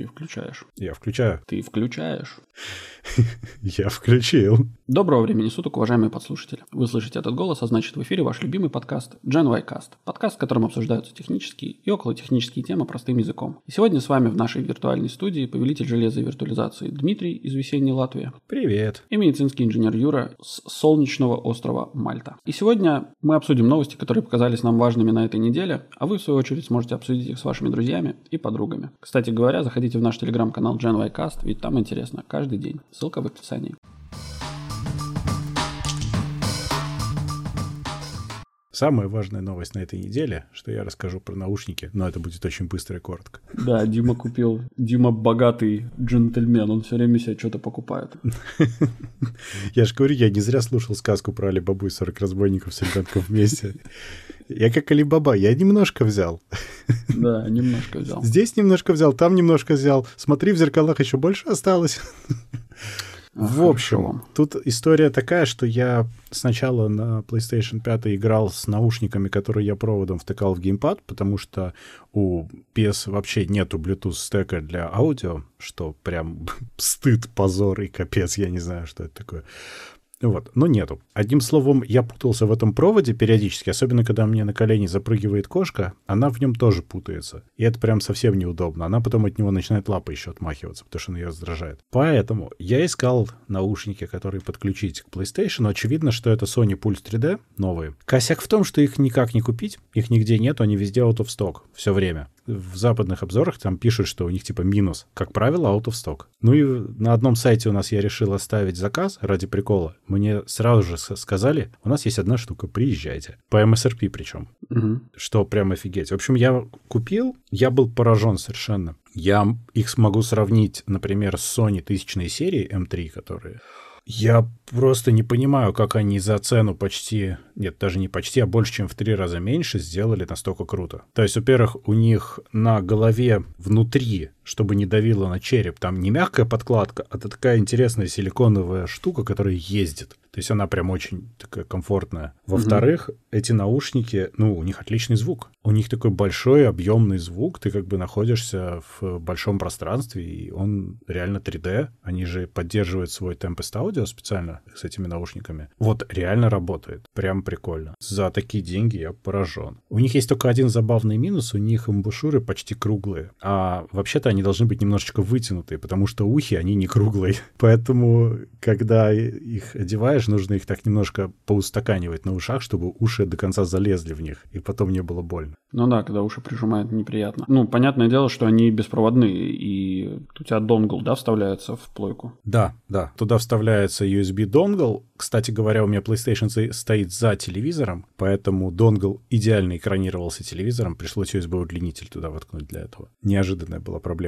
Ты включаешь. Я включаю. Ты включаешь. Я включил. Доброго времени суток, уважаемые подслушатели. Вы слышите этот голос, а значит в эфире ваш любимый подкаст Gen y Cast. Подкаст, в котором обсуждаются технические и околотехнические темы простым языком. И сегодня с вами в нашей виртуальной студии повелитель железа и виртуализации Дмитрий из весенней Латвии. Привет. И медицинский инженер Юра с солнечного острова Мальта. И сегодня мы обсудим новости, которые показались нам важными на этой неделе, а вы в свою очередь сможете обсудить их с вашими друзьями и подругами. Кстати говоря, заходите в наш телеграм-канал Gen y Cast, ведь там интересно каждый день. Ссылка в описании. Самая важная новость на этой неделе, что я расскажу про наушники, но это будет очень быстро и коротко. Да, Дима купил. Дима богатый джентльмен, он все время себе что-то покупает. Я же говорю, я не зря слушал сказку про Алибабу и 40 разбойников с ребенком вместе. Я как Алибаба, я немножко взял. Да, немножко взял. Здесь немножко взял, там немножко взял. Смотри, в зеркалах еще больше осталось. В общем, тут история такая, что я сначала на PlayStation 5 играл с наушниками, которые я проводом втыкал в геймпад, потому что у PS вообще нету Bluetooth стека для аудио, что прям стыд, позор и капец, я не знаю, что это такое. Вот, но нету. Одним словом, я путался в этом проводе периодически, особенно когда мне на колени запрыгивает кошка, она в нем тоже путается. И это прям совсем неудобно. Она потом от него начинает лапой еще отмахиваться, потому что он ее раздражает. Поэтому я искал наушники, которые подключить к PlayStation. Очевидно, что это Sony Pulse 3D новые. Косяк в том, что их никак не купить, их нигде нет, они везде out of stock все время в западных обзорах там пишут, что у них типа минус. Как правило, out of stock. Ну и на одном сайте у нас я решил оставить заказ ради прикола. Мне сразу же сказали, у нас есть одна штука, приезжайте. По MSRP причем. Угу. Что прям офигеть. В общем, я купил, я был поражен совершенно. Я их смогу сравнить, например, с Sony тысячной серии M3, которые я просто не понимаю, как они за цену почти, нет, даже не почти, а больше, чем в три раза меньше сделали настолько круто. То есть, во-первых, у них на голове внутри, чтобы не давило на череп, там не мягкая подкладка, а такая интересная силиконовая штука, которая ездит. То есть она прям очень такая комфортная. Во-вторых, угу. эти наушники, ну, у них отличный звук. У них такой большой объемный звук. Ты как бы находишься в большом пространстве, и он реально 3D. Они же поддерживают свой Tempest Audio специально с этими наушниками. Вот реально работает. Прям прикольно. За такие деньги я поражен. У них есть только один забавный минус. У них амбушюры почти круглые. А вообще-то они должны быть немножечко вытянутые, потому что ухи, они не круглые. Поэтому, когда их одеваешь, нужно их так немножко поустаканивать на ушах, чтобы уши до конца залезли в них, и потом не было больно. Ну да, когда уши прижимают, неприятно. Ну, понятное дело, что они беспроводные, и у тебя донгл, да, вставляется в плойку? Да, да. Туда вставляется USB донгл. Кстати говоря, у меня PlayStation стоит за телевизором, поэтому донгл идеально экранировался телевизором, пришлось USB-удлинитель туда воткнуть для этого. Неожиданная была проблема.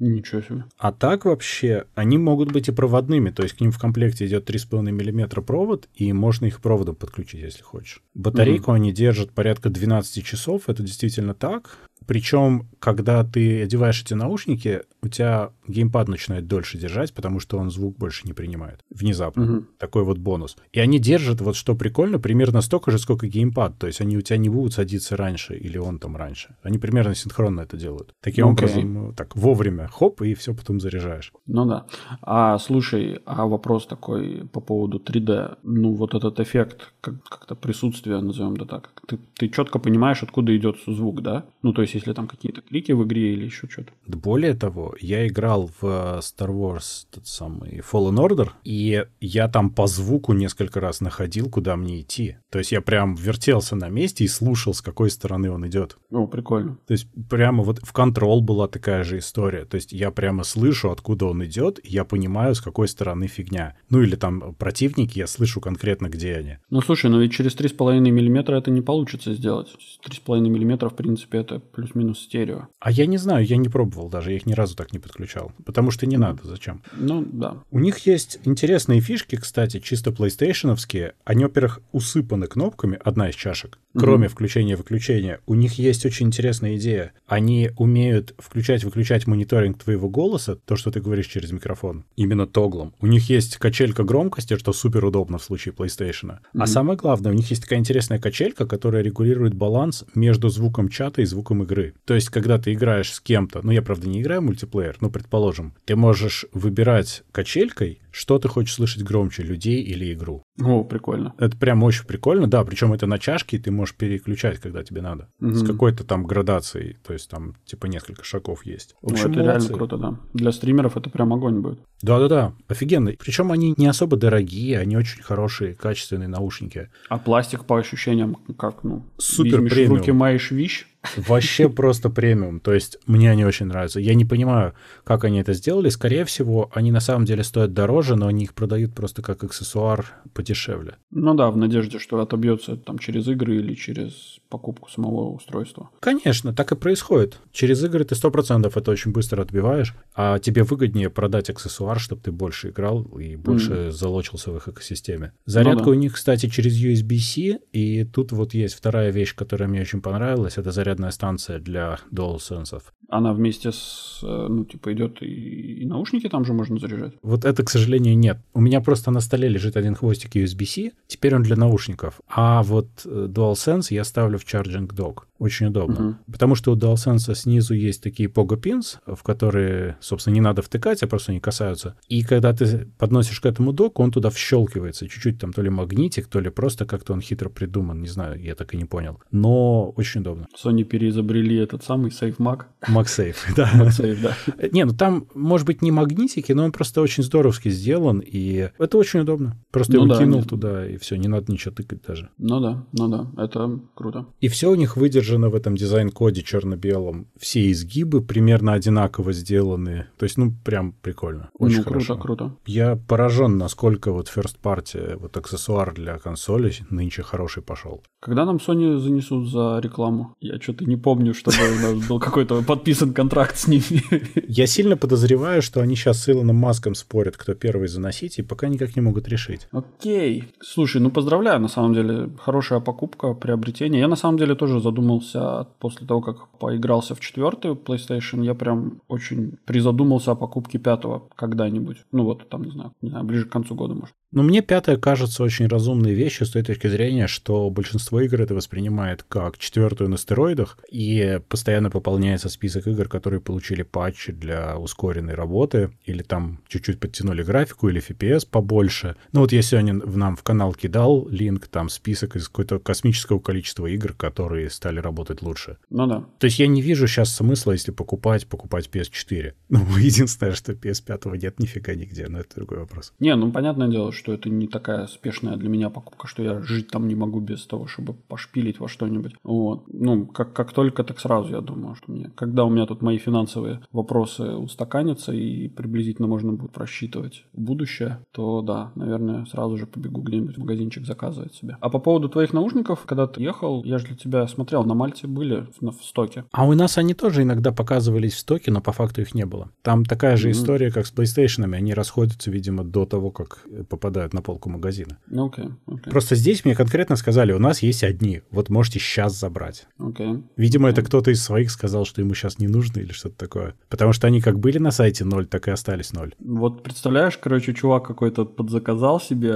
Ничего себе. А так вообще, они могут быть и проводными, то есть к ним в комплекте идет 3,5 мм провод, и можно их проводом подключить, если хочешь. Батарейку угу. они держат порядка 12 часов, это действительно так. Причем, когда ты одеваешь эти наушники, у тебя геймпад начинает дольше держать, потому что он звук больше не принимает. Внезапно. Угу. Такой вот бонус. И они держат, вот что прикольно, примерно столько же, сколько геймпад. То есть они у тебя не будут садиться раньше, или он там раньше. Они примерно синхронно это делают. Таким okay. образом, ну, так, вовремя, хоп, и все потом заряжаешь. Ну да. А слушай, а вопрос такой по поводу 3D. Ну, вот этот эффект, как- как-то присутствия, назовем да так. Ты, ты четко понимаешь, откуда идет звук, да? Ну, то есть если там какие-то клики в игре или еще что-то. Более того, я играл в э, Star Wars тот самый Fallen Order, и я там по звуку несколько раз находил, куда мне идти. То есть я прям вертелся на месте и слушал, с какой стороны он идет. О, прикольно. То есть прямо вот в Control была такая же история. То есть я прямо слышу, откуда он идет, я понимаю, с какой стороны фигня. Ну или там противники, я слышу конкретно, где они. Ну слушай, ну ведь через 3,5 миллиметра это не получится сделать. 3,5 миллиметра, в принципе, это плюс-минус стерео. А я не знаю, я не пробовал даже, я их ни разу так не подключал. Потому что не надо, зачем? Ну, да. У них есть интересные фишки, кстати, чисто PlayStationовские. Они, во-первых, усыпаны кнопками, одна из чашек, кроме mm-hmm. включения-выключения. У них есть очень интересная идея. Они умеют включать-выключать мониторинг твоего голоса, то, что ты говоришь через микрофон, именно тоглом. У них есть качелька громкости, что супер удобно в случае PlayStation. Mm-hmm. А самое главное, у них есть такая интересная качелька, которая регулирует баланс между звуком чата и звуком игры игры. То есть, когда ты играешь с кем-то, ну, я, правда, не играю в мультиплеер, но, предположим, ты можешь выбирать качелькой, что ты хочешь слышать громче, людей или игру. О, прикольно. Это прям очень прикольно, да, причем это на чашке, и ты можешь переключать, когда тебе надо. Мгм. С какой-то там градацией, то есть там типа несколько шагов есть. В Ну, общем, это реально молодцы. круто, да. Для стримеров это прям огонь будет. Да-да-да, офигенно. Причем они не особо дорогие, они очень хорошие, качественные наушники. А пластик по ощущениям как, ну, Супер премиум. руки, маешь вещь. Вообще просто премиум. То есть мне они очень нравятся. Я не понимаю, как они это сделали. Скорее всего, они на самом деле стоят дороже, но они их продают просто как аксессуар подешевле. Ну да, в надежде, что отобьется там через игры или через покупку самого устройства. Конечно, так и происходит. Через игры ты 100% это очень быстро отбиваешь, а тебе выгоднее продать аксессуар, чтобы ты больше играл и больше залочился в их экосистеме. Зарядка да. у них, кстати, через USB-C, и тут вот есть вторая вещь, которая мне очень понравилась, это зарядная станция для DualSense. Она вместе с, э, ну, типа, идет и, и наушники там же можно заряжать. Вот это, к сожалению, нет. У меня просто на столе лежит один хвостик USB-C, теперь он для наушников. А вот э, DualSense я ставлю в Charging Dock. Очень удобно. Мгм. Потому что у DualSense снизу есть такие Pogo Pins, в которые, собственно, не надо втыкать, а просто они касаются. И когда ты подносишь к этому доку, он туда вщелкивается. Чуть-чуть там то ли магнитик, то ли просто как-то он хитро придуман. Не знаю, я так и не понял. Но очень удобно. Sony переизобрели этот самый SafeMag. MagSafe, да. MagSafe, да. Не, ну там, может быть, не магнитики, но он просто очень здоровски сделан, и это очень удобно. Просто Ну его да, кинул нет. туда, и все, не надо ничего тыкать даже. Ну да, ну да, это круто. И все у них выдержано в этом дизайн-коде черно-белом. Все изгибы примерно одинаково сделаны. То есть, ну, прям прикольно. Очень ну, хорошо. круто, круто. Я поражен, насколько вот first party, вот аксессуар для консоли нынче хороший пошел. Когда нам Sony занесут за рекламу? Я что-то не помню, чтобы у нас был какой-то подписан контракт с ними. Я сильно подозреваю, что они сейчас с Илоном Маском спорят, кто первый заносить, и пока никак не могут решить. Окей. Слушай, ну поздравляю, на самом деле. Хорошая покупка, приобретение. Я на самом деле тоже задумался после того, как поигрался в четвертый PlayStation, я прям очень призадумался о покупке пятого когда-нибудь. Ну вот, там, не знаю, не знаю, ближе к концу года, может. Но мне пятое кажется очень разумной вещью с той точки зрения, что большинство игр это воспринимает как четвертую на стероидах, и постоянно пополняется список игр, которые получили патчи для ускоренной работы, или там чуть-чуть подтянули графику, или FPS побольше. Ну вот я сегодня в нам в канал кидал линк, там список из какого-то космического количества игр, которые стали работать лучше. Ну да. То есть я не вижу сейчас смысла, если покупать, покупать PS4. Ну, единственное, что PS5 нет нифига нигде, но это другой вопрос. Не, ну понятное дело, что это не такая спешная для меня покупка, что я жить там не могу без того, чтобы пошпилить во что-нибудь. Вот. Ну, как, как только, так сразу, я думаю, что мне... Когда у меня тут мои финансовые вопросы устаканятся и приблизительно можно будет просчитывать будущее, то да, наверное, сразу же побегу где-нибудь в магазинчик заказывать себе. А по поводу твоих наушников, когда ты ехал, я же для тебя смотрел, на Мальте были в, в стоке. А у нас они тоже иногда показывались в стоке, но по факту их не было. Там такая же Мгм. история, как с PlayStation. Они расходятся, видимо, до того, как э, попадают на полку магазина. Ну, окей, окей, Просто здесь мне конкретно сказали, у нас есть одни, вот можете сейчас забрать. окей. Видимо, это кто-то из своих сказал, что ему сейчас не нужно или что-то такое. Потому что они как были на сайте ноль, так и остались ноль. Вот представляешь, короче, чувак какой-то подзаказал себе,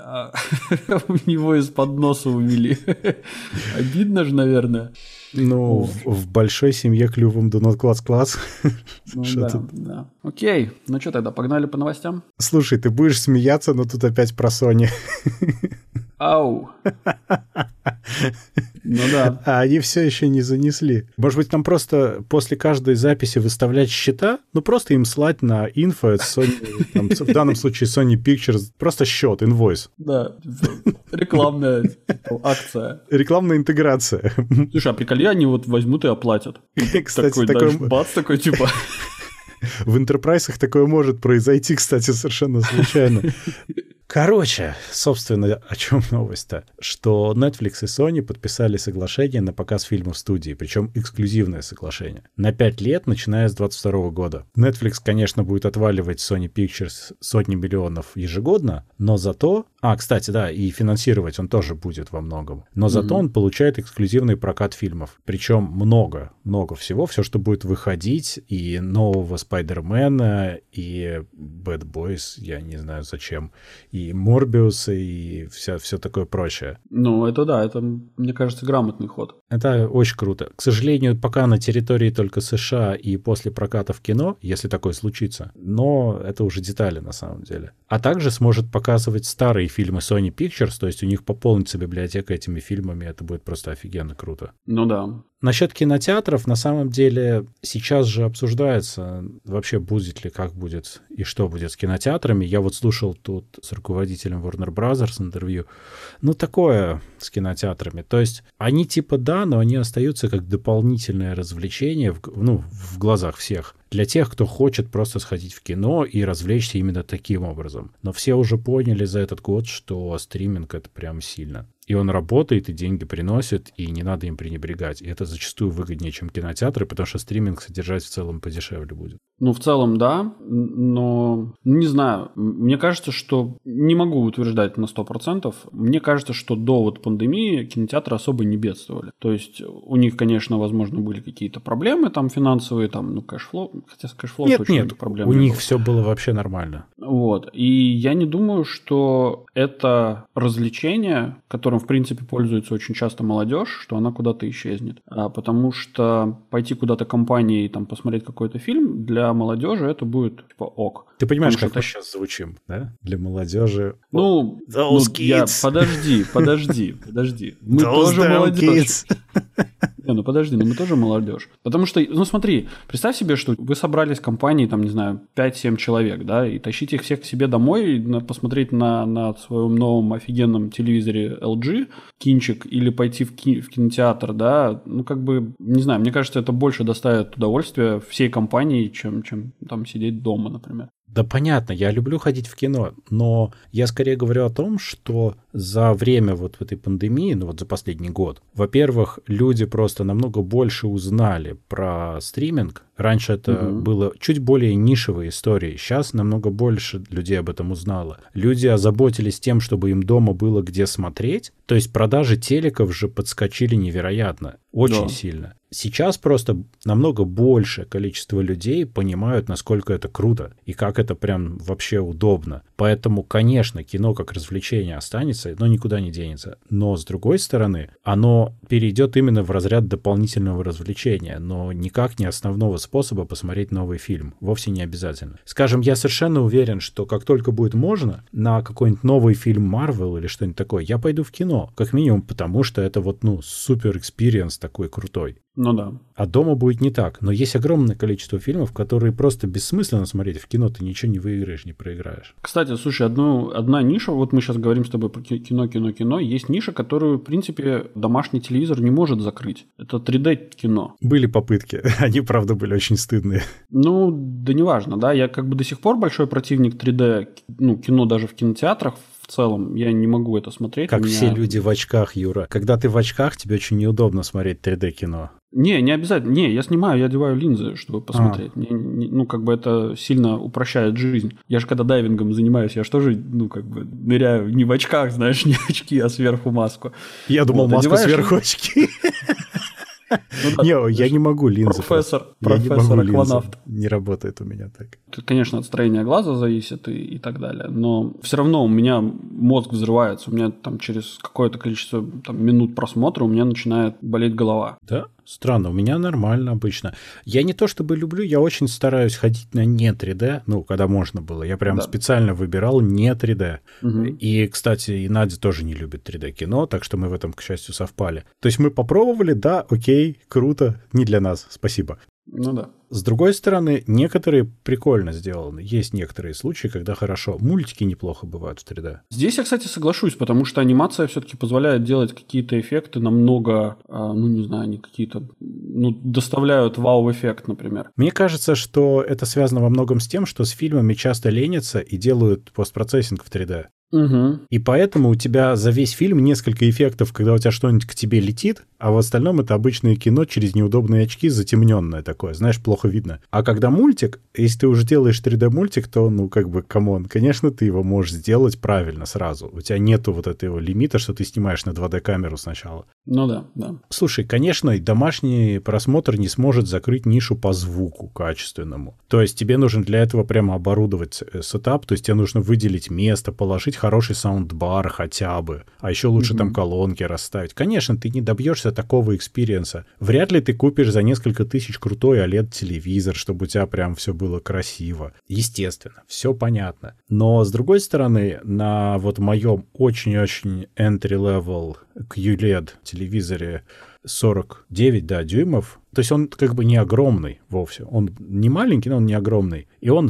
а у него из-под носа увели. Обидно же, наверное. Ну, в, в большой семье клювом do not класс-класс. Ну Что да, да. Окей, ну что тогда, погнали по новостям? Слушай, ты будешь смеяться, но тут опять про Sony. Ау. Ну да. А они все еще не занесли. Может быть, там просто после каждой записи выставлять счета? Ну, просто им слать на от Sony, там, в данном случае Sony Pictures, просто счет, инвойс. Да, рекламная типа, акция. Рекламная интеграция. Слушай, а приколи, они вот возьмут и оплатят. Кстати, такой, такое- дальше бац, такой типа... В интерпрайсах такое может произойти, кстати, совершенно случайно. Короче, собственно, о чем новость-то? Что Netflix и Sony подписали соглашение на показ фильмов в студии, причем эксклюзивное соглашение. На 5 лет, начиная с 22 года. Netflix, конечно, будет отваливать Sony Pictures сотни миллионов ежегодно, но зато А, кстати, да, и финансировать он тоже будет во многом. Но зато mm-hmm. он получает эксклюзивный прокат фильмов. Причем много, много всего. Все, что будет выходить, и нового Спайдермена, и Bad Boys, я не знаю зачем, и Морбиуса, и вся, все такое прочее. Ну, это да, это, мне кажется, грамотный ход. Это очень круто. К сожалению, пока на территории только США и после проката в кино, если такое случится. Но это уже детали на самом деле. А также сможет показывать старые фильмы Sony Pictures, то есть у них пополнится библиотека этими фильмами, это будет просто офигенно круто. Ну да. Насчет кинотеатров, на самом деле, сейчас же обсуждается вообще будет ли, как будет и что будет с кинотеатрами. Я вот слушал тут с руководителем Warner Brothers интервью. Ну, такое с кинотеатрами. То есть они типа да, но они остаются как дополнительное развлечение в, ну, в глазах всех для тех, кто хочет просто сходить в кино и развлечься именно таким образом. Но все уже поняли за этот год, что стриминг это прям сильно. И он работает, и деньги приносит, и не надо им пренебрегать. И это зачастую выгоднее, чем кинотеатры, потому что стриминг содержать в целом подешевле будет. Ну, в целом, да, но не знаю. Мне кажется, что не могу утверждать на 100%. Мне кажется, что до вот пандемии кинотеатры особо не бедствовали. То есть у них, конечно, возможно, были какие-то проблемы там финансовые, там, ну, cash flow, хотя с cash flow нет, нет, проблем у не них было. все было вообще нормально. Вот, и я не думаю, что это развлечение, которым, в принципе, пользуется очень часто молодежь, что она куда-то исчезнет. А, потому что пойти куда-то компанией, там, посмотреть какой-то фильм для молодежи это будет типа ок. Ты понимаешь, как мы сейчас звучим, да? Для молодежи. Ну, ну я, подожди, подожди, подожди. Мы тоже молодежь. Не, ну подожди, ну мы тоже молодежь. Потому что, ну смотри, представь себе, что вы собрались в компании, там, не знаю, 5-7 человек, да, и тащите их всех к себе домой, на, посмотреть на, на своем новом офигенном телевизоре LG, кинчик, или пойти в, ки, в кинотеатр, да, ну как бы, не знаю, мне кажется, это больше доставит удовольствия всей компании, чем, чем там сидеть дома, например. Да понятно, я люблю ходить в кино, но я скорее говорю о том, что за время вот этой пандемии, ну вот за последний год, во-первых, люди просто намного больше узнали про стриминг. Раньше это угу. было чуть более нишевой историей, сейчас намного больше людей об этом узнало. Люди озаботились тем, чтобы им дома было где смотреть, то есть продажи телеков же подскочили невероятно, очень да. сильно. Сейчас просто намного большее количество людей понимают, насколько это круто и как это прям вообще удобно. Поэтому, конечно, кино как развлечение останется, но никуда не денется. Но, с другой стороны, оно перейдет именно в разряд дополнительного развлечения, но никак не основного способа посмотреть новый фильм. Вовсе не обязательно. Скажем, я совершенно уверен, что как только будет можно, на какой-нибудь новый фильм Marvel или что-нибудь такое, я пойду в кино. Как минимум потому, что это вот, ну, супер experience такой крутой. Ну да. А дома будет не так. Но есть огромное количество фильмов, которые просто бессмысленно смотреть. В кино ты ничего не выиграешь, не проиграешь. Кстати, слушай, одну, одна ниша, вот мы сейчас говорим с тобой про кино, кино, кино. Есть ниша, которую, в принципе, домашний телевизор не может закрыть. Это 3D-кино. Были попытки. Они, правда, были очень стыдные. Ну, да неважно, да. Я как бы до сих пор большой противник 3D, ну, кино даже в кинотеатрах, в целом. Я не могу это смотреть. Как меня... все люди в очках, Юра. Когда ты в очках, тебе очень неудобно смотреть 3D-кино. Не, не обязательно. Не, я снимаю, я одеваю линзы, чтобы посмотреть. А. Не, не, ну, как бы это сильно упрощает жизнь. Я же когда дайвингом занимаюсь, я же тоже, ну, как бы ныряю не в очках, знаешь, не очки, а сверху маску. Я думал, вот, маска сверху очки. Ну не, я не могу линзы. Профессор, профессор акванавт. Не работает у меня так. Тут, конечно, от строения глаза зависит и, и так далее. Но все равно у меня мозг взрывается. У меня там через какое-то количество там, минут просмотра у меня начинает болеть голова. Да? Странно, у меня нормально обычно. Я не то чтобы люблю, я очень стараюсь ходить на не 3D, ну, когда можно было. Я прям да. специально выбирал не 3D. Угу. И, кстати, и Надя тоже не любит 3D-кино, так что мы в этом, к счастью, совпали. То есть мы попробовали, да, окей, круто, не для нас, спасибо. Ну да. С другой стороны, некоторые прикольно сделаны. Есть некоторые случаи, когда хорошо. Мультики неплохо бывают в 3D. Здесь я, кстати, соглашусь, потому что анимация все-таки позволяет делать какие-то эффекты намного, а, ну не знаю, они какие-то, ну, доставляют вау-эффект, например. Мне кажется, что это связано во многом с тем, что с фильмами часто ленятся и делают постпроцессинг в 3D. Угу. И поэтому у тебя за весь фильм несколько эффектов, когда у тебя что-нибудь к тебе летит, а в остальном это обычное кино через неудобные очки, затемненное такое, знаешь, плохо видно. А когда мультик, если ты уже делаешь 3D-мультик, то, ну, как бы, come on, конечно, ты его можешь сделать правильно сразу. У тебя нету вот этого лимита, что ты снимаешь на 2D-камеру сначала. Ну да, да. Слушай, конечно, домашний просмотр не сможет закрыть нишу по звуку качественному. То есть тебе нужно для этого прямо оборудовать э, setup, то есть тебе нужно выделить место, положить хороший саундбар хотя бы, а еще лучше mm-hmm. там колонки расставить. Конечно, ты не добьешься такого экспириенса. Вряд ли ты купишь за несколько тысяч крутой OLED-телевизор, чтобы у тебя прям все было красиво. Естественно, все понятно. Но, с другой стороны, на вот моем очень-очень entry-level QLED телевизоре 49, да, дюймов. То есть он как бы не огромный вовсе. Он не маленький, но он не огромный. И он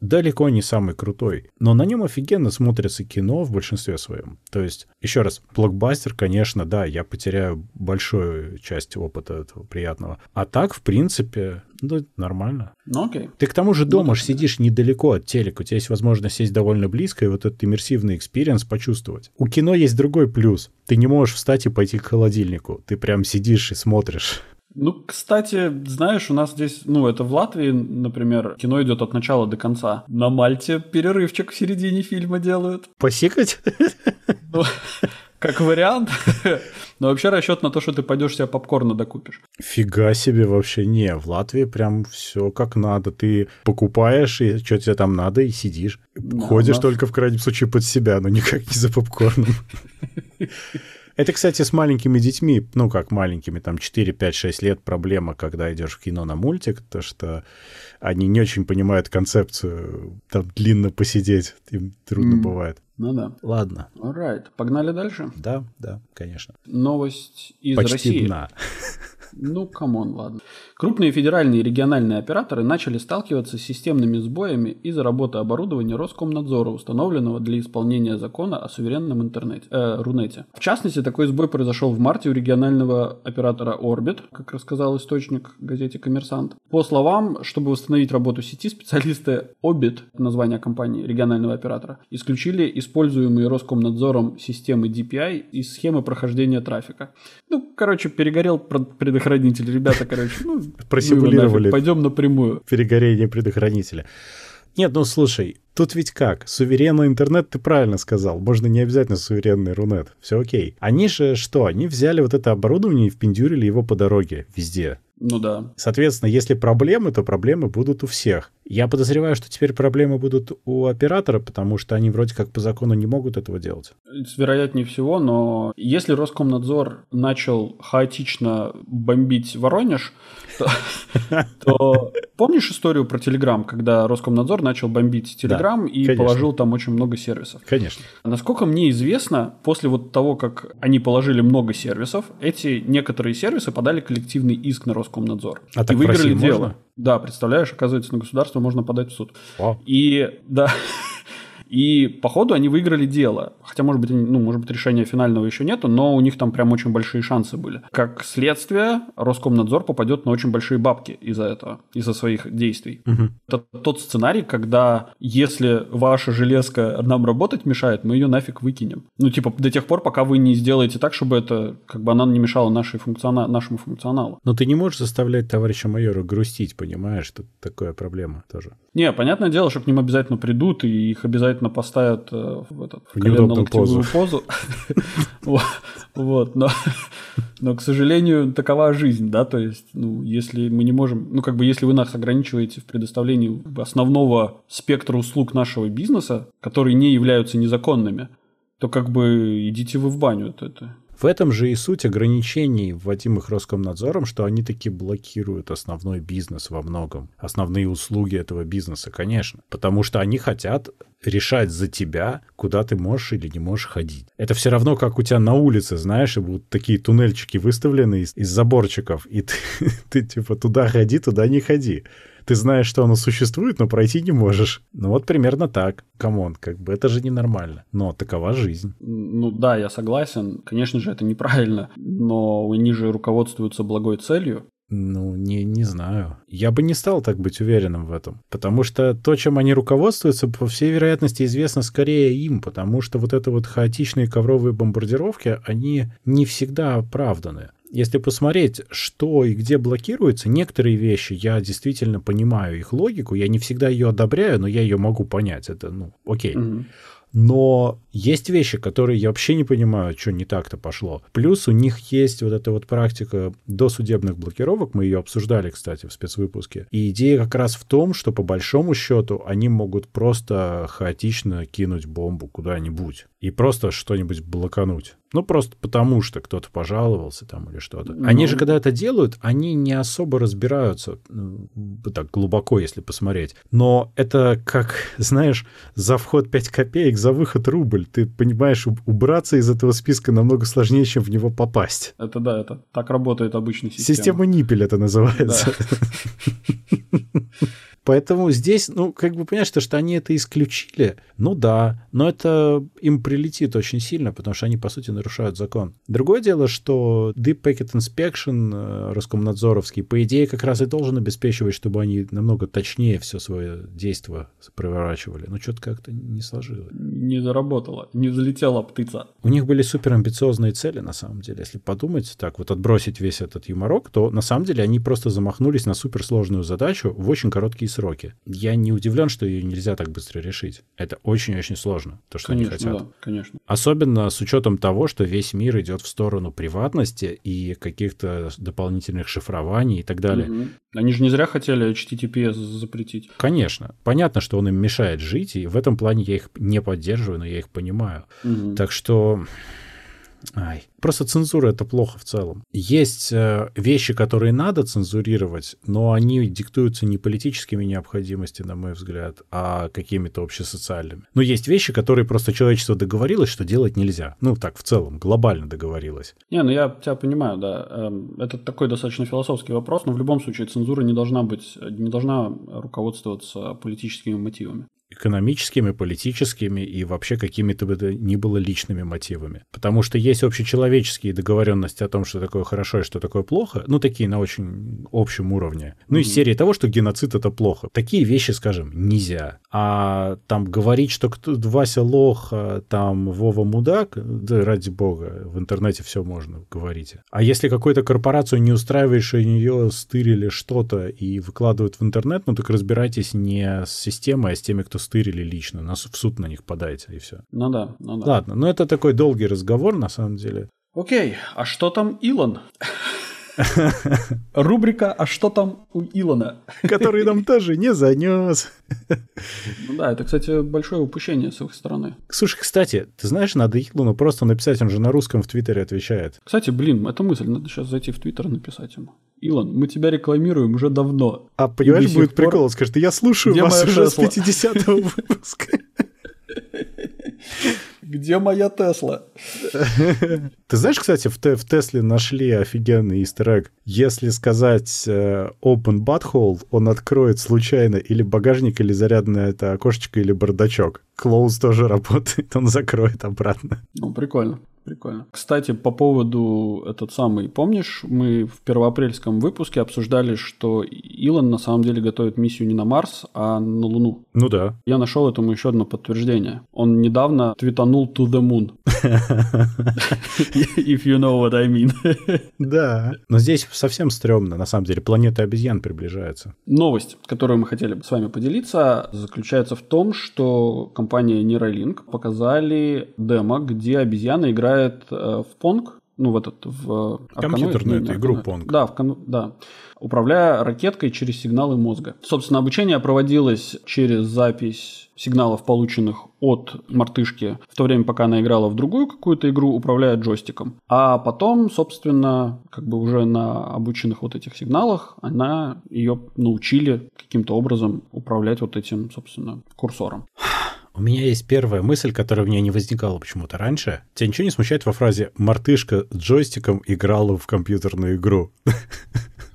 далеко не самый крутой, но на нем офигенно смотрится кино в большинстве своем. То есть, еще раз, блокбастер, конечно, да, я потеряю большую часть опыта этого приятного. А так, в принципе, ну, нормально. Ну, окей. Ты к тому же дома ну, сидишь недалеко от телека, у тебя есть возможность сесть довольно близко и вот этот иммерсивный experience почувствовать. У кино есть другой плюс. Ты не можешь встать и пойти к холодильнику. Ты прям сидишь и смотришь. Ну, кстати, знаешь, у нас здесь, ну, это в Латвии, например, кино идет от начала до конца. На Мальте перерывчик в середине фильма делают. Посикать? Ну, как вариант. Но вообще расчет на то, что ты пойдешь себе попкорна докупишь. Фига себе вообще. Не, в Латвии прям все как надо. Ты покупаешь, и что тебе там надо, и сидишь. Да, Ходишь нас... только в крайнем случае под себя, но никак не за попкорном. Это, кстати, с маленькими детьми, ну как маленькими, там 4, 5, 6 лет проблема, когда идешь в кино на мультик, то что они не очень понимают концепцию там длинно посидеть, им трудно mm. бывает. Ну да. Ладно. Alright. Погнали дальше? Да, да, конечно. Новость из Почти России. дна. Ну, come on, ладно. Крупные федеральные и региональные операторы начали сталкиваться с системными сбоями из-за работы оборудования Роскомнадзора, установленного для исполнения закона о суверенном интернете, э, Рунете. В частности, такой сбой произошел в марте у регионального оператора Obit, как рассказал источник газете «Коммерсант». По словам, чтобы восстановить работу сети, специалисты Obit, название компании регионального оператора, исключили используемые Роскомнадзором системы DPI из схемы прохождения трафика. Ну, короче, перегорел предохранитель. Ребята, короче, ну, просимулировали. Пойдем напрямую. Перегорение предохранителя. Нет, ну слушай, тут ведь как? Суверенный интернет, ты правильно сказал. Можно не обязательно суверенный Рунет. Все окей. Они же что? Они взяли вот это оборудование и впендюрили его по дороге везде. Ну да. Соответственно, если проблемы, то проблемы будут у всех. Я подозреваю, что теперь проблемы будут у оператора, потому что они вроде как по закону не могут этого делать. Вероятнее всего, но если Роскомнадзор начал хаотично бомбить Воронеж, то, помнишь историю про Телеграм, когда Роскомнадзор начал бомбить Телеграм и положил там очень много сервисов? Конечно. Насколько мне известно, после вот того, как они положили много сервисов, эти некоторые сервисы подали коллективный иск на Роскомнадзор. А и выиграли дело. Да, представляешь, оказывается, на государство можно подать в суд. И да. И по ходу они выиграли дело. Хотя, может быть, ну, может быть, решения финального еще нету, но у них там прям очень большие шансы были. Как следствие, Роскомнадзор попадет на очень большие бабки из-за этого, из-за своих действий. Угу. Это тот сценарий, когда если ваша железка нам работать мешает, мы ее нафиг выкинем. Ну, типа, до тех пор, пока вы не сделаете так, чтобы это, как бы она не мешала нашей функциона... нашему функционалу. Но ты не можешь заставлять товарища майора грустить, понимаешь? Тут такая проблема тоже. Не, понятное дело, что к ним обязательно придут, и их обязательно поставят э, в, этот, в коленно-локтевую позу. Вот, но, но, к сожалению, такова жизнь, да, то есть, ну, если мы не можем, ну, как бы, если вы нас ограничиваете в предоставлении основного спектра услуг нашего бизнеса, которые не являются незаконными, то как бы идите вы в баню. Это, это в этом же и суть ограничений, вводимых Роскомнадзором, что они таки блокируют основной бизнес во многом, основные услуги этого бизнеса, конечно, потому что они хотят решать за тебя, куда ты можешь или не можешь ходить. Это все равно, как у тебя на улице, знаешь, и будут такие туннельчики выставлены из, из заборчиков, и ты, ты типа туда ходи, туда не ходи ты знаешь, что оно существует, но пройти не можешь. Ну вот примерно так. Come on, как бы это же ненормально. Но такова жизнь. Ну да, я согласен. Конечно же, это неправильно. Но они же руководствуются благой целью. Ну, не, не знаю. Я бы не стал так быть уверенным в этом. Потому что то, чем они руководствуются, по всей вероятности, известно скорее им. Потому что вот это вот хаотичные ковровые бомбардировки, они не всегда оправданы. Если посмотреть, что и где блокируется, некоторые вещи я действительно понимаю их логику. Я не всегда ее одобряю, но я ее могу понять. Это, ну, окей. Mm-hmm. Но есть вещи, которые я вообще не понимаю, что не так-то пошло. Плюс у них есть вот эта вот практика досудебных блокировок, мы ее обсуждали, кстати, в спецвыпуске. И идея как раз в том, что по большому счету они могут просто хаотично кинуть бомбу куда-нибудь и просто что-нибудь блокануть. Ну, просто потому что кто-то пожаловался там или что-то. Ну... Они же, когда это делают, они не особо разбираются, ну, так глубоко, если посмотреть. Но это как, знаешь, за вход 5 копеек, за выход рубль. Ты понимаешь, убраться из этого списка намного сложнее, чем в него попасть. Это да, это так работает обычная система. Система Ниппель это называется. Поэтому здесь, ну, как бы понимаешь, то, что они это исключили, ну да, но это им прилетит очень сильно, потому что они, по сути, нарушают закон. Другое дело, что Deep Packet Inspection э, Роскомнадзоровский, по идее, как раз и должен обеспечивать, чтобы они намного точнее все свое действие проворачивали. Но что-то как-то не сложилось. Не заработало, не залетела птица. У них были супер амбициозные цели, на самом деле. Если подумать, так вот отбросить весь этот юморок, то на самом деле они просто замахнулись на суперсложную задачу в очень короткие сроки. Я не удивлен, что ее нельзя так быстро решить. Это очень-очень сложно, то, что конечно, они хотят. Да, конечно. Особенно с учетом того, что весь мир идет в сторону приватности и каких-то дополнительных шифрований и так далее. Угу. Они же не зря хотели HTTPS запретить. Конечно. Понятно, что он им мешает жить, и в этом плане я их не поддерживаю, но я их понимаю. Угу. Так что Ай. Просто цензура это плохо в целом. Есть э, вещи, которые надо цензурировать, но они диктуются не политическими необходимостями, на мой взгляд, а какими-то общесоциальными. Но есть вещи, которые просто человечество договорилось, что делать нельзя. Ну, так в целом, глобально договорилось. Не, ну я тебя понимаю, да. Эм, это такой достаточно философский вопрос, но в любом случае цензура не должна быть, не должна руководствоваться политическими мотивами экономическими, политическими и вообще какими-то бы ни было личными мотивами. Потому что есть общечеловеческие договоренности о том, что такое хорошо и что такое плохо, ну, такие на очень общем уровне. Ну, mm-hmm. из серии того, что геноцид — это плохо. Такие вещи, скажем, нельзя. А там говорить, что кто, Вася лох, а там Вова мудак, да ради бога, в интернете все можно говорить. А если какую-то корпорацию не устраиваешь, и нее стырили что-то и выкладывают в интернет, ну, так разбирайтесь не с системой, а с теми, кто стырили лично. Нас в суд на них подайте, и все. Ну да, ну да. Ладно, но это такой долгий разговор, на самом деле. Окей, а что там Илон? Рубрика «А что там у Илона?» Который нам тоже не занес. Ну да, это, кстати, большое упущение с их стороны. Слушай, кстати, ты знаешь, надо Илону просто написать, он же на русском в Твиттере отвечает. Кстати, блин, это мысль, надо сейчас зайти в Твиттер и написать ему. Илон, мы тебя рекламируем уже давно. А понимаешь, будет пор... прикол, он скажет, я слушаю Где вас уже Тесла? с 50-го выпуска. Где моя Тесла? Ты знаешь, кстати, в, в Тесле нашли офигенный истерэг. Если сказать э, open butthole, он откроет случайно или багажник, или зарядное это окошечко, или бардачок. Close тоже работает, он закроет обратно. Ну, прикольно. Прикольно. Кстати, по поводу этот самый, помнишь, мы в первоапрельском выпуске обсуждали, что Илон на самом деле готовит миссию не на Марс, а на Луну. Ну да. Я нашел этому еще одно подтверждение. Он недавно твитанул to the moon. If you know what I mean. Да. Но здесь совсем стрёмно. На самом деле планета обезьян приближается. Новость, которую мы хотели с вами поделиться, заключается в том, что компания Neuralink показали демо, где обезьяна играет играет э, в Понг, ну, в этот, в... Компьютерную эту игру Понг. Да, в, да, управляя ракеткой через сигналы мозга. Собственно, обучение проводилось через запись сигналов, полученных от мартышки, в то время, пока она играла в другую какую-то игру, управляя джойстиком. А потом, собственно, как бы уже на обученных вот этих сигналах, она ее научили каким-то образом управлять вот этим, собственно, курсором. У меня есть первая мысль, которая у меня не возникала почему-то раньше. Тебя ничего не смущает во фразе «мартышка с джойстиком играла в компьютерную игру»?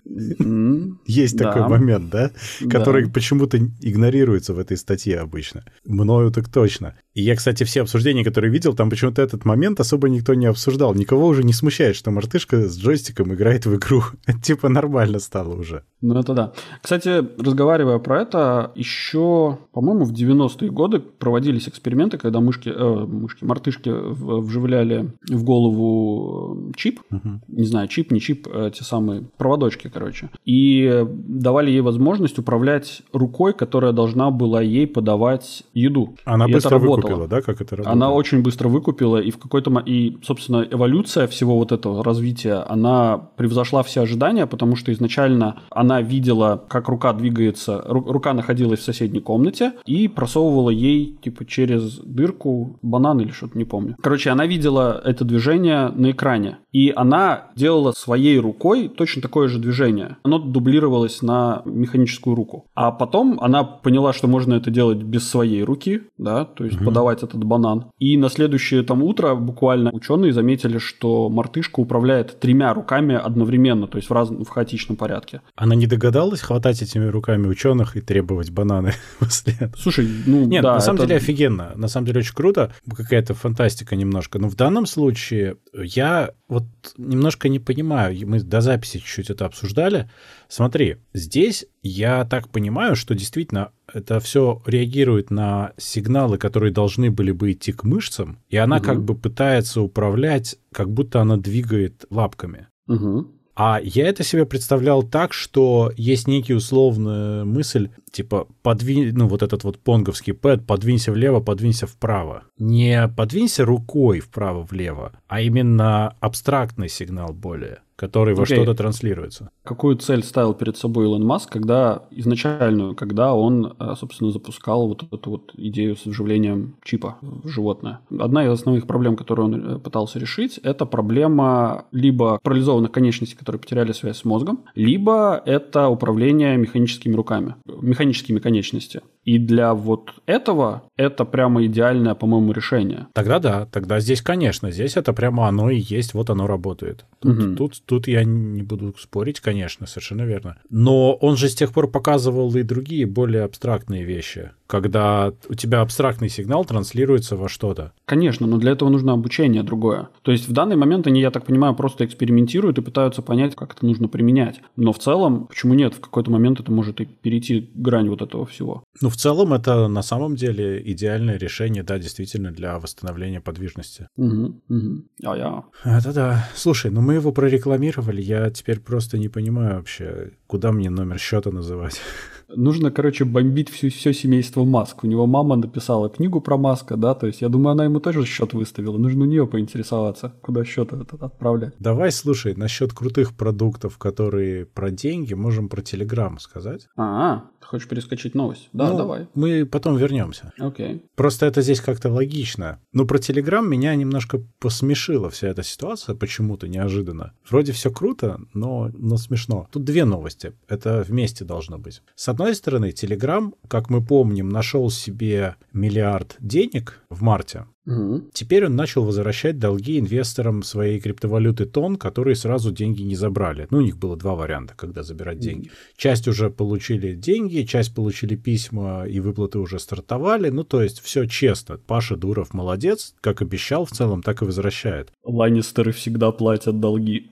Есть такой момент, да? Который почему-то игнорируется в этой статье обычно. Мною так точно. И я, кстати, все обсуждения, которые видел, там почему-то этот момент особо никто не обсуждал. Никого уже не смущает, что мартышка с джойстиком играет в игру. типа нормально стало уже. Ну, это да. Кстати, разговаривая про это, еще, по-моему, в 90-е годы проводились эксперименты, когда мышки, э, мышки мартышки вживляли в голову э, чип. Угу. Не знаю, чип, не чип, э, те самые проводочки, короче. И давали ей возможность управлять рукой, которая должна была ей подавать еду. Она и быстро выкупила, да, как это работает? Она очень быстро выкупила, и в какой-то... И, собственно, эволюция всего вот этого развития, она превзошла все ожидания, потому что изначально она видела, как рука двигается, рука находилась в соседней комнате и просовывала ей, типа, через дырку банан или что-то, не помню. Короче, она видела это движение на экране, и она делала своей рукой точно такое же движение. Оно дублировалось на механическую руку. А потом она поняла, что можно это делать без своей руки, да, то есть угу. Подавать этот банан. И на следующее там утро буквально ученые заметили, что мартышка управляет тремя руками одновременно, то есть в, раз... в хаотичном порядке. Она не догадалась хватать этими руками ученых и требовать бананы после этого? Слушай, ну Нет, да, на самом это... деле офигенно. На самом деле очень круто. Какая-то фантастика немножко. Но в данном случае я вот немножко не понимаю. Мы до записи чуть-чуть это обсуждали. Смотри, здесь я так понимаю, что действительно это все реагирует на сигналы, которые должны были бы идти к мышцам, и она угу. как бы пытается управлять, как будто она двигает лапками. Угу. А я это себе представлял так, что есть некий условная мысль, типа, подвинь, ну, вот этот вот понговский пэд, подвинься влево, подвинься вправо. Не подвинься рукой вправо-влево, а именно абстрактный сигнал более который во okay. что-то транслируется. Какую цель ставил перед собой Илон Маск, когда изначальную, когда он, э, собственно, запускал вот эту вот идею с вживлением чипа в животное? Одна из основных проблем, которую он э, пытался решить, это проблема либо парализованных конечностей, которые потеряли связь с мозгом, либо это управление механическими руками, механическими конечностями. И для вот этого это прямо идеальное, по-моему, решение. Тогда да, тогда здесь, конечно, здесь это прямо оно и есть, вот оно работает. Тут, угу. тут, тут я не буду спорить, конечно, совершенно верно. Но он же с тех пор показывал и другие более абстрактные вещи когда у тебя абстрактный сигнал транслируется во что-то. Конечно, но для этого нужно обучение другое. То есть в данный момент они, я так понимаю, просто экспериментируют и пытаются понять, как это нужно применять. Но в целом, почему нет? В какой-то момент это может и перейти грань вот этого всего. Ну, в целом это на самом деле идеальное решение, да, действительно, для восстановления подвижности. Угу, угу. А я. Это да. Слушай, ну мы его прорекламировали, я теперь просто не понимаю вообще, куда мне номер счета называть. Нужно, короче, бомбить всю, все семейство Маск. У него мама написала книгу про Маска, да, то есть я думаю, она ему тоже счет выставила. Нужно у нее поинтересоваться, куда счет этот отправлять. Давай, слушай, насчет крутых продуктов, которые про деньги, можем про Телеграм сказать. А, ты хочешь перескочить новость? Да, ну, давай. Мы потом вернемся. Окей. Просто это здесь как-то логично. Но про Телеграм меня немножко посмешила вся эта ситуация почему-то неожиданно. Вроде все круто, но, но смешно. Тут две новости. Это вместе должно быть. С одной стороны, Telegram, как мы помним, нашел себе миллиард денег в марте. Угу. Теперь он начал возвращать долги инвесторам своей криптовалюты тон, которые сразу деньги не забрали. Ну, у них было два варианта, когда забирать деньги. Угу. Часть уже получили деньги, часть получили письма и выплаты уже стартовали. Ну, то есть все честно. Паша Дуров молодец, как обещал в целом, так и возвращает. Ланнистеры всегда платят долги.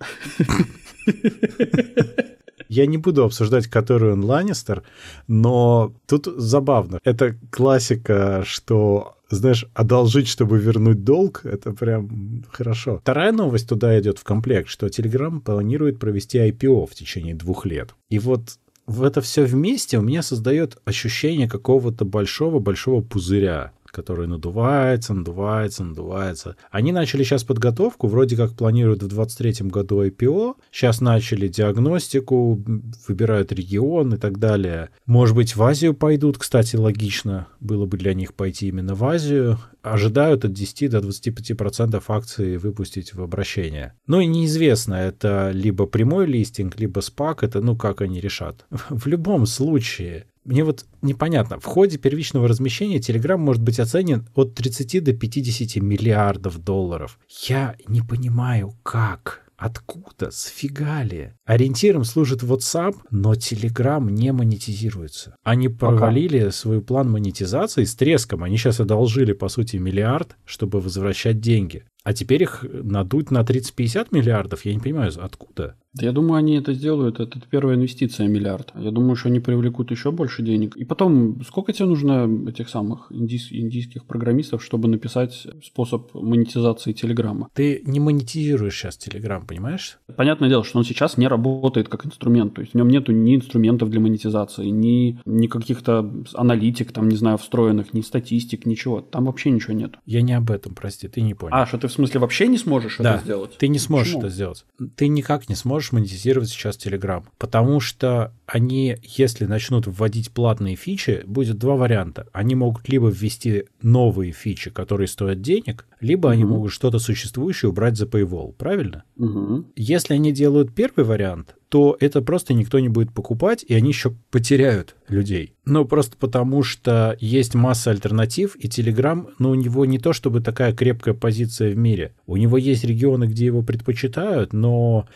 Я не буду обсуждать, который он Ланнистер, но тут забавно. Это классика, что знаешь, одолжить, чтобы вернуть долг, это прям хорошо. Вторая новость туда идет в комплект, что Telegram планирует провести IPO в течение двух лет. И вот в это все вместе у меня создает ощущение какого-то большого-большого пузыря который надувается, надувается, надувается. Они начали сейчас подготовку, вроде как планируют в 23 году IPO, сейчас начали диагностику, выбирают регион и так далее. Может быть, в Азию пойдут, кстати, логично было бы для них пойти именно в Азию. Ожидают от 10 до 25% акций выпустить в обращение. Ну и неизвестно, это либо прямой листинг, либо спак, это ну как они решат. В любом случае, мне вот непонятно, в ходе первичного размещения Telegram может быть оценен от 30 до 50 миллиардов долларов. Я не понимаю, как. Откуда? Сфигали? Ориентиром служит WhatsApp, но Telegram не монетизируется. Они провалили Пока. свой план монетизации с треском. Они сейчас одолжили, по сути, миллиард, чтобы возвращать деньги. А теперь их надуть на 30-50 миллиардов, я не понимаю, откуда? Я думаю, они это сделают. Это первая инвестиция миллиард. Я думаю, что они привлекут еще больше денег. И потом, сколько тебе нужно этих самых индийс, индийских программистов, чтобы написать способ монетизации Телеграма? Ты не монетизируешь сейчас Телеграм, понимаешь? Понятное дело, что он сейчас не работает как инструмент. То есть в нем нету ни инструментов для монетизации, ни, ни каких-то аналитик, там, не знаю, встроенных, ни статистик, ничего. Там вообще ничего нет. Я не об этом, прости, ты не понял. А, что ты в смысле вообще не сможешь да, это сделать? ты не сможешь Почему? это сделать. Ты никак не сможешь можешь монетизировать сейчас Telegram. Потому что они, если начнут вводить платные фичи, будет два варианта. Они могут либо ввести новые фичи, которые стоят денег, либо угу. они могут что-то существующее убрать за paywall. Правильно? Угу. Если они делают первый вариант, то это просто никто не будет покупать, и они еще потеряют людей. Ну, просто потому что есть масса альтернатив, и Telegram, ну, у него не то чтобы такая крепкая позиция в мире. У него есть регионы, где его предпочитают, но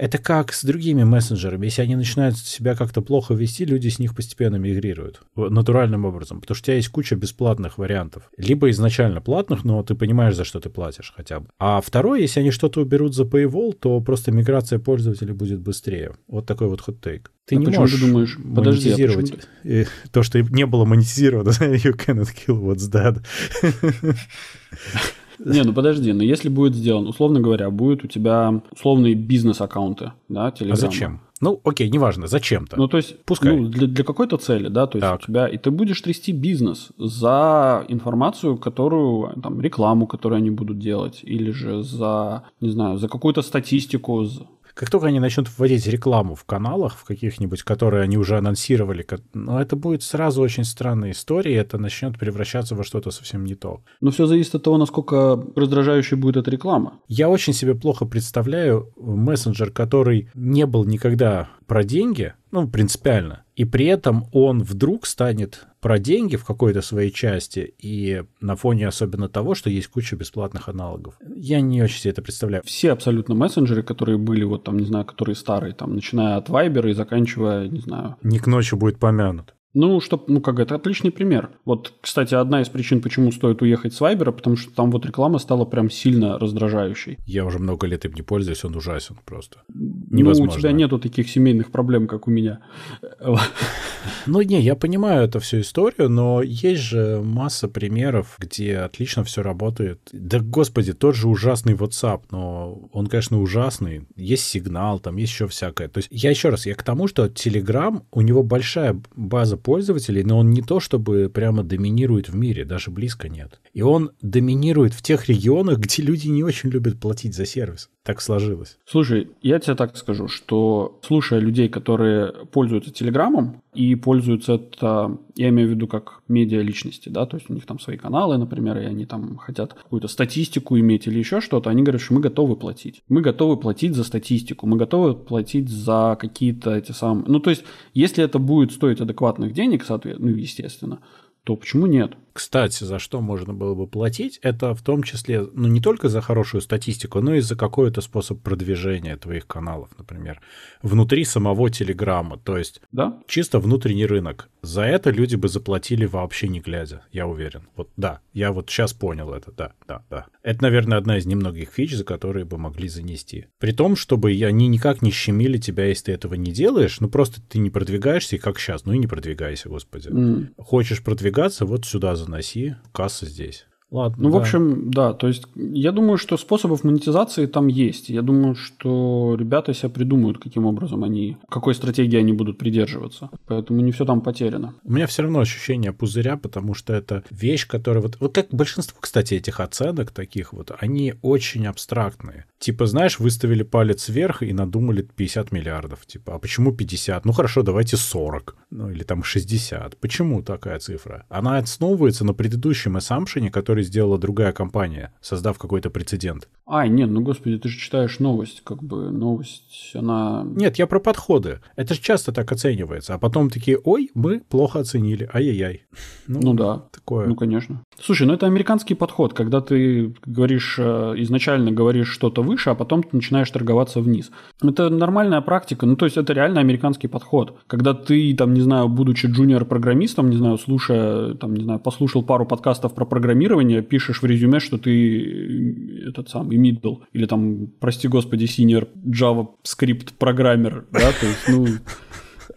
это как с другими мессенджерами. Если они начинают себя как-то плохо вести, люди с них постепенно мигрируют натуральным образом. Потому что у тебя есть куча бесплатных вариантов. Либо изначально платных, но ты понимаешь, за что ты платишь хотя бы. А второе, если они что-то уберут за paywall, то просто миграция пользователей будет быстрее. Вот такой вот хот-тейк. Ты а не можешь ты думаешь, монетизировать подожди, а то, что не было монетизировано. you cannot kill what's dead. Не, ну подожди, но если будет сделан, условно говоря, будет у тебя условные бизнес-аккаунты, да, Telegram. А зачем? Ну, окей, неважно, зачем-то. Ну, то есть, Пускай. Ну, для, для какой-то цели, да, то есть так. у тебя, и ты будешь трясти бизнес за информацию, которую, там, рекламу, которую они будут делать, или же за, не знаю, за какую-то статистику, как только они начнут вводить рекламу в каналах, в каких-нибудь, которые они уже анонсировали, ну, это будет сразу очень странная история, это начнет превращаться во что-то совсем не то. Но все зависит от того, насколько раздражающей будет эта реклама. Я очень себе плохо представляю мессенджер, который не был никогда про деньги, ну, принципиально, и при этом он вдруг станет про деньги в какой-то своей части, и на фоне особенно того, что есть куча бесплатных аналогов. Я не очень себе это представляю. Все абсолютно мессенджеры, которые были, вот там, не знаю, которые старые, там, начиная от Viber и заканчивая, не знаю... Не к ночи будет помянут. Ну, что, ну, как это отличный пример. Вот, кстати, одна из причин, почему стоит уехать с Вайбера, потому что там вот реклама стала прям сильно раздражающей. Я уже много лет им не пользуюсь, он ужасен просто. Невозможно. Ну, у тебя нету таких семейных проблем, как у меня. Ну, не, я понимаю эту всю историю, но есть же масса примеров, где отлично все работает. Да, господи, тот же ужасный WhatsApp, но он, конечно, ужасный. Есть сигнал, там есть еще всякое. То есть я еще раз, я к тому, что Telegram, у него большая база пользователей, но он не то чтобы прямо доминирует в мире, даже близко нет. И он доминирует в тех регионах, где люди не очень любят платить за сервис. Так сложилось. Слушай, я тебе так скажу, что слушая людей, которые пользуются Телеграмом и пользуются это, я имею в виду как медиа личности, да, то есть у них там свои каналы, например, и они там хотят какую-то статистику иметь или еще что-то, они говорят, что мы готовы платить. Мы готовы платить за статистику, мы готовы платить за какие-то эти самые... Ну, то есть, если это будет стоить адекватных денег, соответственно, ну, естественно, то почему нет? Кстати, за что можно было бы платить, это в том числе, ну, не только за хорошую статистику, но и за какой-то способ продвижения твоих каналов, например, внутри самого Телеграма, то есть да? чисто внутренний рынок. За это люди бы заплатили вообще не глядя, я уверен. Вот да, я вот сейчас понял это, да, да, да. Это, наверное, одна из немногих фич, за которые бы могли занести. При том, чтобы они никак не щемили тебя, если ты этого не делаешь, ну просто ты не продвигаешься, и как сейчас, ну и не продвигайся, господи. Mm. Хочешь продвигаться, вот сюда заноси, касса здесь. Ладно. Ну, да. в общем, да, то есть я думаю, что способов монетизации там есть. Я думаю, что ребята себя придумают, каким образом они, какой стратегии они будут придерживаться. Поэтому не все там потеряно. У меня все равно ощущение пузыря, потому что это вещь, которая вот, вот как большинство, кстати, этих оценок таких вот, они очень абстрактные. Типа, знаешь, выставили палец вверх и надумали 50 миллиардов. Типа, а почему 50? Ну хорошо, давайте 40. Ну или там 60. Почему такая цифра? Она основывается на предыдущем ассампшене, который который сделала другая компания, создав какой-то прецедент. Ай, нет, ну господи, ты же читаешь новость, как бы новость, она... Нет, я про подходы. Это же часто так оценивается. А потом такие, ой, мы плохо оценили, ай-яй-яй. Ну, ну да. Такое. Ну, конечно. Слушай, ну это американский подход, когда ты говоришь, э, изначально говоришь что-то выше, а потом ты начинаешь торговаться вниз. Это нормальная практика, ну то есть это реально американский подход. Когда ты, там, не знаю, будучи джуниор-программистом, не знаю, слушая, там, не знаю, послушал пару подкастов про программирование, пишешь в резюме, что ты э, этот самый middle, или там, прости господи, senior JavaScript программер, да, то есть, ну...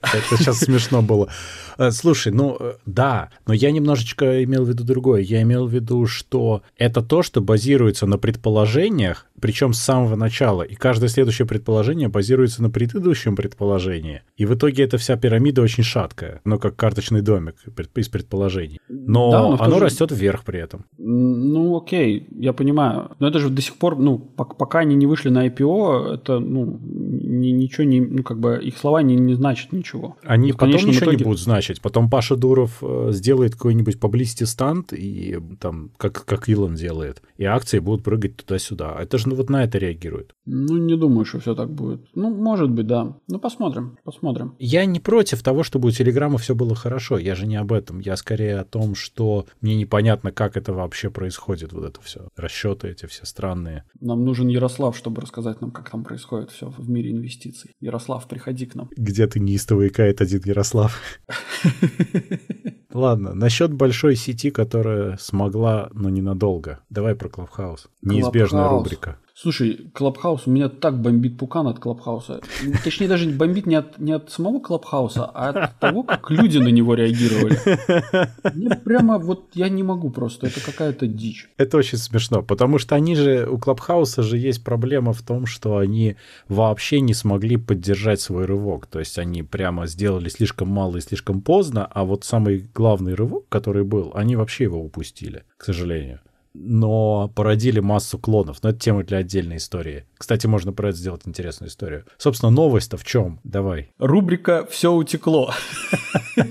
Это сейчас смешно было. Э, слушай, ну э, да, но я немножечко имел в виду другое. Я имел в виду, что это то, что базируется на предположениях, причем с самого начала. И каждое следующее предположение базируется на предыдущем предположении. И в итоге эта вся пирамида очень шаткая, ну как карточный домик из предположений. Но, да, но оно же... растет вверх при этом. Ну окей, я понимаю. Но это же до сих пор, ну пока они не вышли на IPO, это ну ничего не, ну как бы их слова не, не значат ничего. Они и потом ничего итоге... не будут значить. Потом Паша Дуров э, сделает какой-нибудь поблизости станд, и там, как, как Илон делает, и акции будут прыгать туда-сюда. Это же ну, вот на это реагирует. Ну, не думаю, что все так будет. Ну, может быть, да. Ну, посмотрим, посмотрим. Я не против того, чтобы у Телеграма все было хорошо. Я же не об этом. Я скорее о том, что мне непонятно, как это вообще происходит, вот это все. Расчеты эти все странные. Нам нужен Ярослав, чтобы рассказать нам, как там происходит все в мире инвестиций. Ярослав, приходи к нам. Где ты неистово икает один Ярослав? Ладно, насчет большой сети, которая смогла, но ненадолго. Давай про Clubhouse. Неизбежная рубрика. Слушай, Clubhouse, у меня так бомбит пукан от Клабхауса. Точнее, даже бомбит не от, не от самого Клабхауса, а от того, как люди на него реагировали. Мне прямо вот я не могу просто, это какая-то дичь. Это очень смешно, потому что они же, у Клабхауса же есть проблема в том, что они вообще не смогли поддержать свой рывок. То есть они прямо сделали слишком мало и слишком поздно, а вот самый главный рывок, который был, они вообще его упустили, к сожалению но породили массу клонов. Но это тема для отдельной истории. Кстати, можно про это сделать интересную историю. Собственно, новость-то в чем? Давай. Рубрика «Все утекло».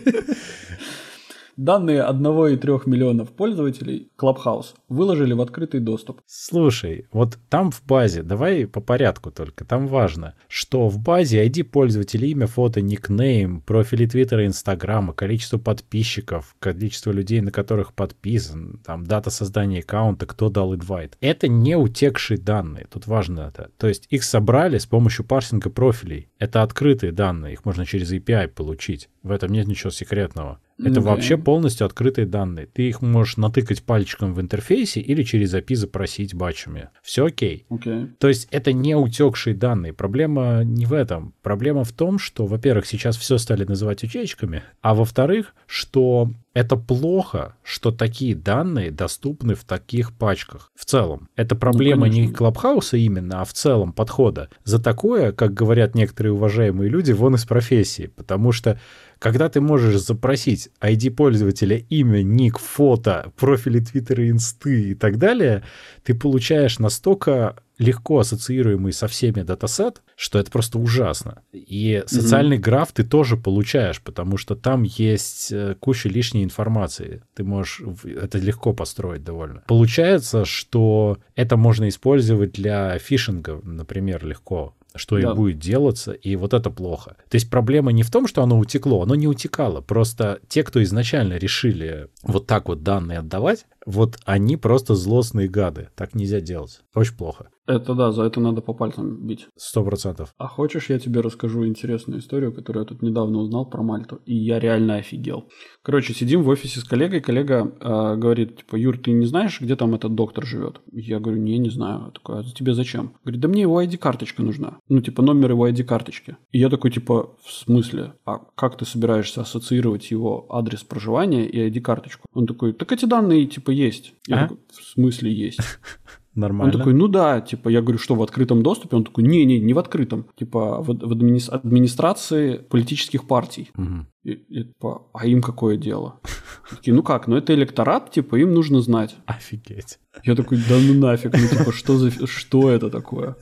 Данные 1,3 миллионов пользователей Clubhouse выложили в открытый доступ. Слушай, вот там в базе, давай по порядку только, там важно, что в базе ID пользователя, имя, фото, никнейм, профили Твиттера, Инстаграма, количество подписчиков, количество людей, на которых подписан, там дата создания аккаунта, кто дал инвайт. Это не утекшие данные, тут важно это. То есть их собрали с помощью парсинга профилей. Это открытые данные, их можно через API получить. В этом нет ничего секретного. Это okay. вообще полностью открытые данные. Ты их можешь натыкать пальчиком в интерфейсе или через API запросить батчами. Все окей. Okay. То есть это не утекшие данные. Проблема не в этом. Проблема в том, что, во-первых, сейчас все стали называть утечками, а во-вторых, что это плохо, что такие данные доступны в таких пачках. В целом. Это проблема ну, не Клабхауса именно, а в целом подхода. За такое, как говорят некоторые уважаемые люди, вон из профессии. Потому что когда ты можешь запросить ID пользователя, имя, ник, фото, профили Твиттера, Инсты и так далее, ты получаешь настолько легко ассоциируемый со всеми датасет, что это просто ужасно. И социальный mm-hmm. граф ты тоже получаешь, потому что там есть э, куча лишней информации. Ты можешь это легко построить довольно. Получается, что это можно использовать для фишинга, например, легко что да. и будет делаться, и вот это плохо. То есть проблема не в том, что оно утекло, оно не утекало. Просто те, кто изначально решили вот так вот данные отдавать, вот они просто злостные гады. Так нельзя делать. Очень плохо. Это да, за это надо по пальцам бить. Сто процентов. А хочешь, я тебе расскажу интересную историю, которую я тут недавно узнал про Мальту, и я реально офигел. Короче, сидим в офисе с коллегой, коллега э, говорит, типа, Юр, ты не знаешь, где там этот доктор живет? Я говорю, не, не знаю. Я такой, а тебе зачем? Говорит, да мне его ID-карточка нужна. Ну, типа, номер его ID-карточки. И я такой, типа, в смысле? А как ты собираешься ассоциировать его адрес проживания и ID-карточку? Он такой, так эти данные, типа, есть. Я а? такой, в смысле есть? Нормально. Он такой, ну да, типа, я говорю, что в открытом доступе? Он такой, не-не, не в открытом. Типа, в, в админи... администрации политических партий. Угу. И, и, типа, а им какое дело? Такие, ну как, ну это электорат, типа, им нужно знать. Офигеть. Я такой, да ну нафиг, ну типа, что за, что это такое?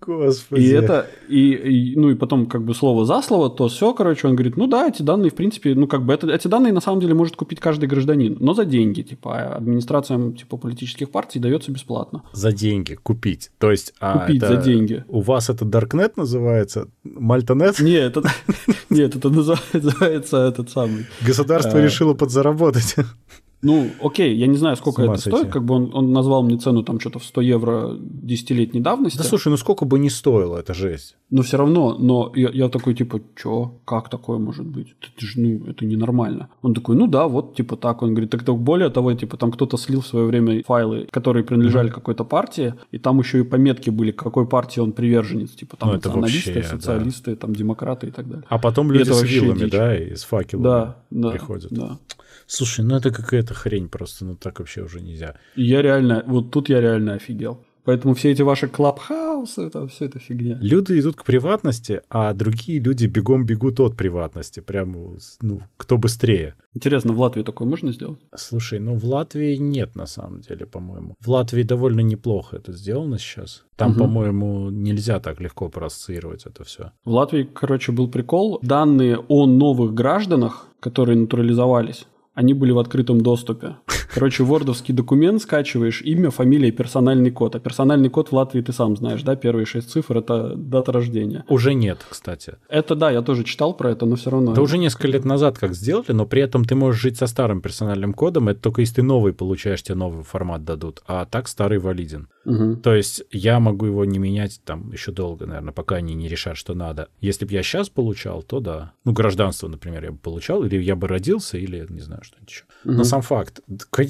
Господи. И это, и, и, ну и потом как бы слово за слово, то все, короче, он говорит, ну да, эти данные, в принципе, ну как бы это, эти данные на самом деле может купить каждый гражданин, но за деньги, типа, а администрациям типа политических партий дается бесплатно. За деньги купить, то есть... А купить это, за деньги. У вас это Darknet называется? Мальтонет? Нет, это, нет, это называется этот самый... Государство А. решило подзаработать. Ну, окей, я не знаю, сколько это сойти. стоит, как бы он, он назвал мне цену там что-то в 100 евро десятилетней давности. Да слушай, ну сколько бы ни стоило, это жесть. Но все равно, но я, я такой, типа, чё, как такое может быть? Это же, ну, это ненормально. Он такой, ну да, вот, типа так. Он говорит, так то более того, типа, там кто-то слил в свое время файлы, которые принадлежали какой-то партии, и там еще и пометки были, к какой партии он приверженец. Типа, там Ну, это националисты, вообще, да. социалисты, там, демократы и так далее. А потом люди с вилами, дичь. да, и с факелами Да, да. приходят. Да. Слушай, ну это какая-то хрень просто, ну так вообще уже нельзя. И я реально, вот тут я реально офигел. Поэтому все эти ваши клабхаусы, это все это фигня. Люди идут к приватности, а другие люди бегом бегут от приватности. Прям, ну, кто быстрее. Интересно, в Латвии такое можно сделать? Слушай, ну в Латвии нет на самом деле, по-моему. В Латвии довольно неплохо это сделано сейчас. Там, Мгм. по-моему, нельзя так легко проассоциировать это все. В Латвии, короче, был прикол. Данные о новых гражданах, которые натурализовались, они были в открытом доступе. Короче, вордовский документ скачиваешь, имя, фамилия, персональный код. А персональный код в Латвии ты сам знаешь, да? Первые шесть цифр – это дата рождения. Уже нет, кстати. Это да, я тоже читал про это, но все равно. Это уже несколько лет назад как сделали, но при этом ты можешь жить со старым персональным кодом, это только если ты новый получаешь, тебе новый формат дадут, а так старый валиден. Мгм. То есть я могу его не менять там еще долго, наверное, пока они не решат, что надо. Если бы я сейчас получал, то да. Ну, гражданство, например, я бы получал, или я бы родился, или не знаю, что-нибудь еще. Но Мгм. сам факт.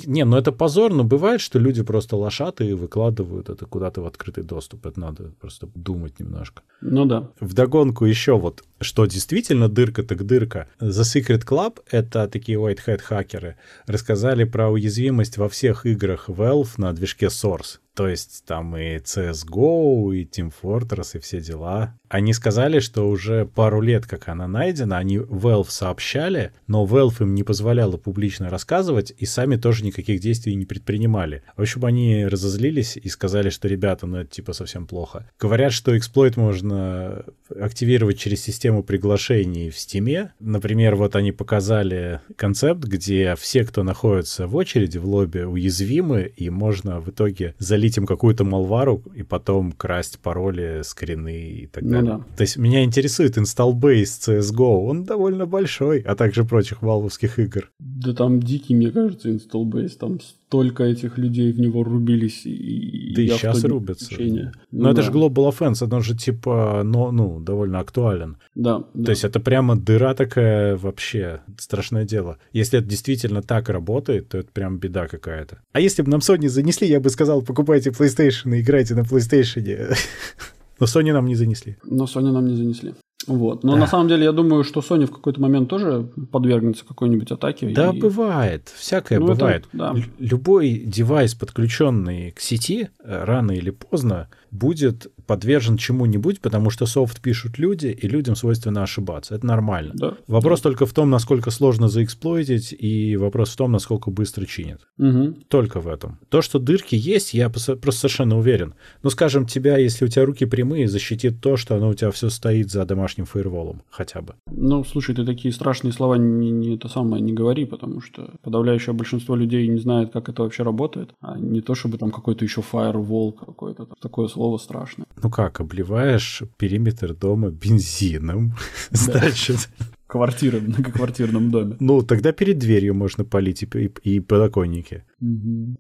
Не, ну это позор, но бывает, что люди просто лошаты и выкладывают это куда-то в открытый доступ. Это надо просто думать немножко. Ну да. Вдогонку еще вот, что действительно дырка так дырка. The Secret Club, это такие white hat хакеры, рассказали про уязвимость во всех играх Valve на движке Source. То есть там и CSGO, и Team Fortress, и все дела. Они сказали, что уже пару лет, как она найдена, они Valve сообщали, но Valve им не позволяла публично рассказывать, и сами тоже никаких действий не предпринимали. В общем, они разозлились и сказали, что, ребята, ну это типа совсем плохо. Говорят, что эксплойт можно активировать через систему приглашений в Стиме. Например, вот они показали концепт, где все, кто находится в очереди в лобби, уязвимы, и можно в итоге залить им какую-то малвару и потом красть пароли, скрины и так Ну далее. да. То есть меня интересует base CSGO, он довольно большой, а также прочих валвовских игр. Да там дикий, мне кажется, base. Там столько этих людей в него рубились. И Да и сейчас рубятся. исключение. Но Ну это да. же Global Offense, он же типа, ну, ну, довольно актуален. Да, да. То есть это прямо дыра такая вообще, страшное дело. Если это действительно так работает, то это прям беда какая-то. А если бы нам Sony занесли, я бы сказал, покупайте PlayStation и играйте на PlayStation. Но Sony нам не занесли. Но Sony нам не занесли. Вот. Но на самом деле я думаю, что Sony в какой-то момент тоже подвергнется какой-нибудь атаке. Да, и- бывает. Всякое Ну, это- бывает. да. Л- Любой девайс, подключенный к сети, э, рано или поздно будет подвержен чему-нибудь, потому что софт пишут люди, и людям свойственно ошибаться. Это нормально. Да. Вопрос только в том, насколько сложно заэксплойтить, и вопрос в том, насколько быстро чинят. Мгм. Только в этом. То, что дырки есть, я просто совершенно уверен. Ну, скажем, тебя, если у тебя руки прямые, защитит то, что оно у тебя все стоит за домашним фаерволом хотя бы. Ну, слушай, ты такие страшные слова не, не это самое не говори, потому что подавляющее большинство людей не знает, как это вообще работает. А не то, чтобы там какой-то еще firewall какой-то. Такое слово страшное. Ну как, обливаешь периметр дома бензином, значит. Квартира в многоквартирном доме. Ну, тогда перед дверью можно полить и, и- и подоконники.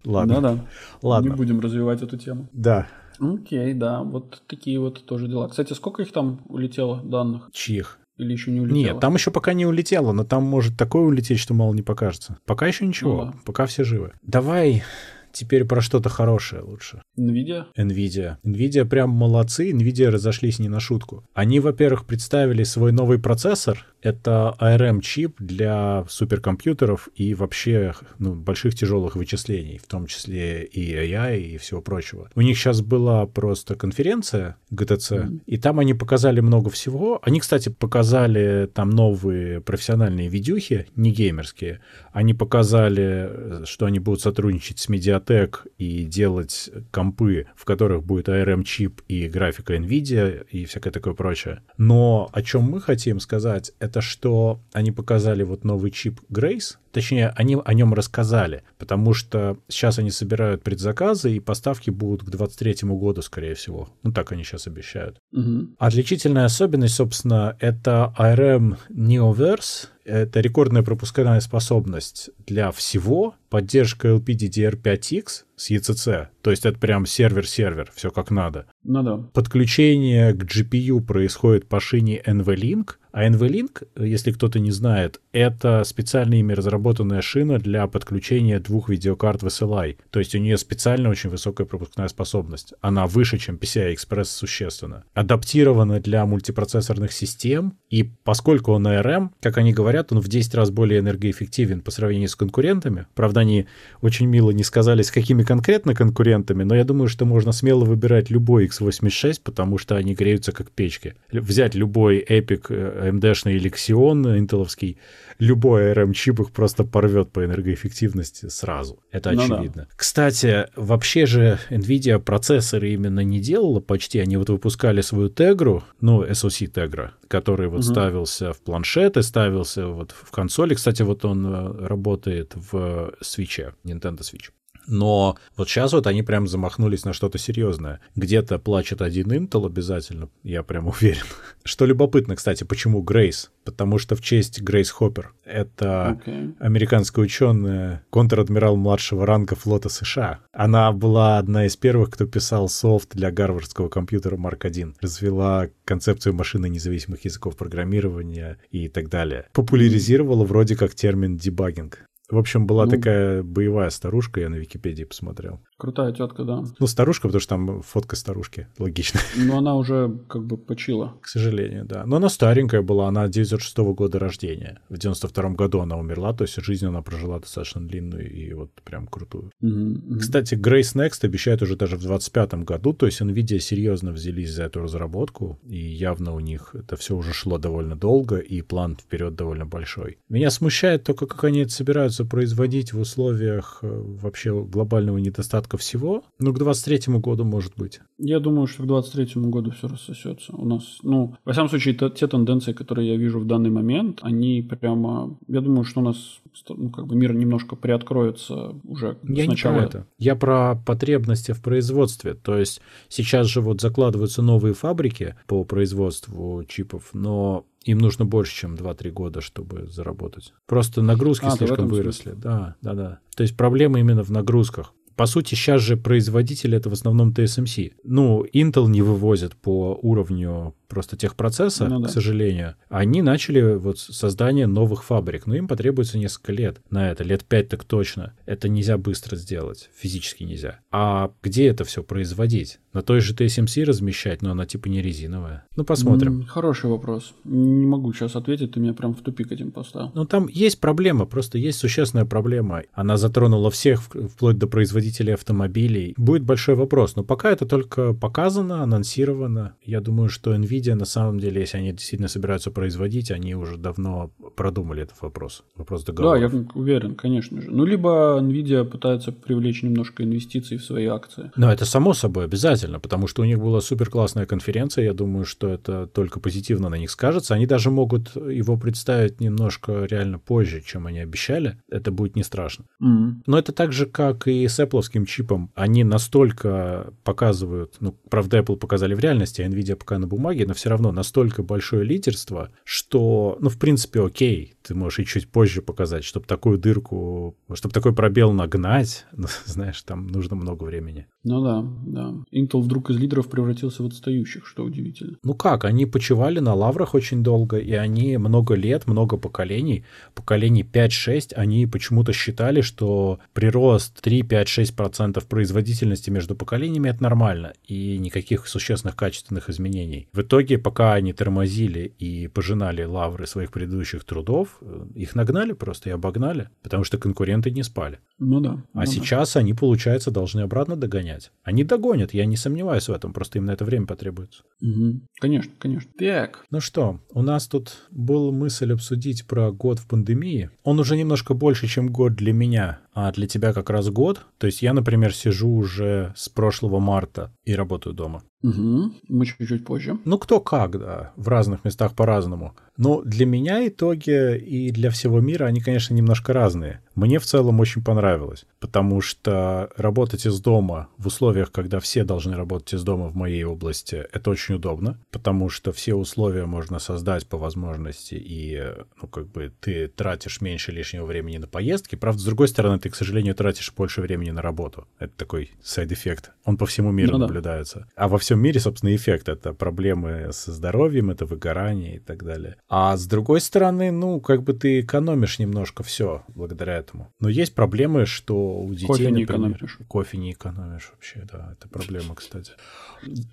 Ладно. Да-да. Ладно. Не будем развивать эту тему. Да. Окей, да, вот такие вот тоже дела. Кстати, сколько их там улетело данных? Чьих? Или еще не улетело? Нет, там еще пока не улетело, но там может такое улететь, что мало не покажется. Пока еще ничего, Ну да. пока все живы. Давай теперь про что-то хорошее лучше. Nvidia? Nvidia. Nvidia прям молодцы, Nvidia разошлись не на шутку. Они, во-первых, представили свой новый процессор, Это ARM-чип для суперкомпьютеров и вообще ну, больших тяжелых вычислений, в том числе и AI и всего прочего. У них сейчас была просто конференция GTC, mm-hmm. и там они показали много всего. Они, кстати, показали там новые профессиональные видюхи, не геймерские. Они показали, что они будут сотрудничать с Mediatek и делать компы, в которых будет ARM-чип и графика NVIDIA и всякое такое прочее. Но о чем мы хотим сказать, это что они показали вот новый чип Grace, Точнее, они о нем рассказали, потому что сейчас они собирают предзаказы, и поставки будут к 23 году, скорее всего. Ну, так они сейчас обещают. Угу. Отличительная особенность, собственно, это ARM Neoverse, это рекордная пропускная способность для всего, поддержка LPDDR5X с ECC, то есть это прям сервер-сервер, все как надо. Ну да. Подключение к GPU происходит по шине NVLink, а NVLink, если кто-то не знает, это специальная ими разработанная шина для подключения двух видеокарт в SLI. То есть у нее специально очень высокая пропускная способность. Она выше, чем PCI Express существенно. Адаптирована для мультипроцессорных систем, и поскольку он ARM, как они говорят, он в 10 раз более энергоэффективен по сравнению с конкурентами. Правда, они очень мило не сказали, с какими конкретно конкурентами, но я думаю, что можно смело выбирать любой x86, потому что они греются как печки. Взять любой Epic AMD-шный или Xeon интеловский, любой ARM-чип их просто порвет по энергоэффективности сразу. Это ну очевидно. Да. Кстати, вообще же NVIDIA процессоры именно не делала почти. Они вот выпускали свою Tegra, ну, SoC Tegra, который вот угу. ставился в планшеты, ставился вот в консоли. Кстати, вот он э, работает в Switch, Nintendo Switch. Но вот сейчас вот они прям замахнулись на что-то серьезное. Где-то плачет один Intel обязательно, я прям уверен. Что любопытно, кстати, почему Грейс? Потому что в честь Грейс Хоппер. Это okay. американская ученая, контр-адмирал младшего ранга флота США. Она была одна из первых, кто писал софт для гарвардского компьютера Mark 1. Развела концепцию машины независимых языков программирования и так далее. Популяризировала вроде как термин дебагинг. В общем, была ну, такая боевая старушка, я на Википедии посмотрел. Крутая тетка, да. Ну, старушка, потому что там фотка старушки, логично. Но она уже как бы почила. К сожалению, да. Но она старенькая была, она 96 -го года рождения. В 92 году она умерла, то есть жизнь она прожила достаточно длинную и вот прям крутую. Mm-hmm. Кстати, Grace Next обещает уже даже в 25 году, то есть NVIDIA серьезно взялись за эту разработку, и явно у них это все уже шло довольно долго, и план вперед довольно большой. Меня смущает только, как они это собираются производить в условиях э, вообще глобального недостатка порядка всего. Ну, к 23 году, может быть. Я думаю, что к 23 году все рассосется. У нас, ну, во всяком случае, те, те тенденции, которые я вижу в данный момент, они прямо... Я думаю, что у нас, ну, как бы мир немножко приоткроется уже я сначала. Не про это. Я про потребности в производстве. То есть сейчас же вот закладываются новые фабрики по производству чипов, но им нужно больше, чем 2-3 года, чтобы заработать. Просто нагрузки а, слишком выросли. Смысле. Да, да, да. То есть проблема именно в нагрузках. По сути, сейчас же производитель это в основном TSMC. Ну, Intel не вывозит по уровню просто техпроцесса, ну, да. к сожалению, они начали вот создание новых фабрик. Но им потребуется несколько лет на это, лет пять так точно. Это нельзя быстро сделать, физически нельзя. А где это все производить? На той же TSMC размещать, но она типа не резиновая. Ну, посмотрим. Хороший вопрос. Не могу сейчас ответить, ты меня прям в тупик этим поставил. Ну, там есть проблема, просто есть существенная проблема. Она затронула всех, вплоть до производителей автомобилей. Будет большой вопрос, но пока это только показано, анонсировано. Я думаю, что NVIDIA на самом деле, если они действительно собираются производить, они уже давно продумали этот вопрос. Вопрос договора. Да, я уверен, конечно же. Ну, либо NVIDIA пытается привлечь немножко инвестиций в свои акции. Но это само собой обязательно, потому что у них была супер классная конференция. Я думаю, что это только позитивно на них скажется. Они даже могут его представить немножко реально позже, чем они обещали. Это будет не страшно. Mm-hmm. Но это так же, как и с Apple чипом. Они настолько показывают, ну, правда, Apple показали в реальности, а NVIDIA пока на бумаге, но все равно настолько большое лидерство, что, ну, в принципе, окей, ты можешь и чуть позже показать, чтобы такую дырку, чтобы такой пробел нагнать, знаешь, там нужно много времени. Ну да, да. Intel вдруг из лидеров превратился в отстающих, что удивительно. Ну как, они почивали на лаврах очень долго, и они много лет, много поколений, поколений 5-6, они почему-то считали, что прирост 3-5-6% производительности между поколениями это нормально, и никаких существенных качественных изменений. В итоге, пока они тормозили и пожинали лавры своих предыдущих трудов, э, их нагнали просто и обогнали, потому что конкуренты не спали. Ну да. А ну сейчас они, получается, должны обратно догонять. Они догонят, я не сомневаюсь в этом, просто им на это время потребуется. Угу. Конечно, конечно. Так. Ну что, у нас тут была мысль обсудить про год в пандемии. Он уже немножко больше, чем год для меня, а для тебя как раз год. То есть я, например, сижу уже с прошлого марта и работаю дома. Угу. Мы чуть-чуть позже. Ну, кто как, да, в разных местах по-разному. Но для меня итоги и для всего мира, они, конечно, немножко разные. Мне в целом очень понравилось, потому что работать из дома в условиях, когда все должны работать из дома в моей области, это очень удобно, потому что все условия можно создать по возможности, и, ну, как бы ты тратишь меньше лишнего времени на поездки. Правда, с другой стороны, ты, к сожалению, тратишь больше времени на работу. Это такой side effect. Он по всему миру Ну да. наблюдается. А во всем мире, собственно, эффект — это проблемы со здоровьем, это выгорание и так далее. А с другой стороны, ну, как бы ты экономишь немножко все благодаря этому. Но есть проблемы, что у детей, Кофе не например, экономишь. кофе не экономишь вообще, да, это проблема, кстати.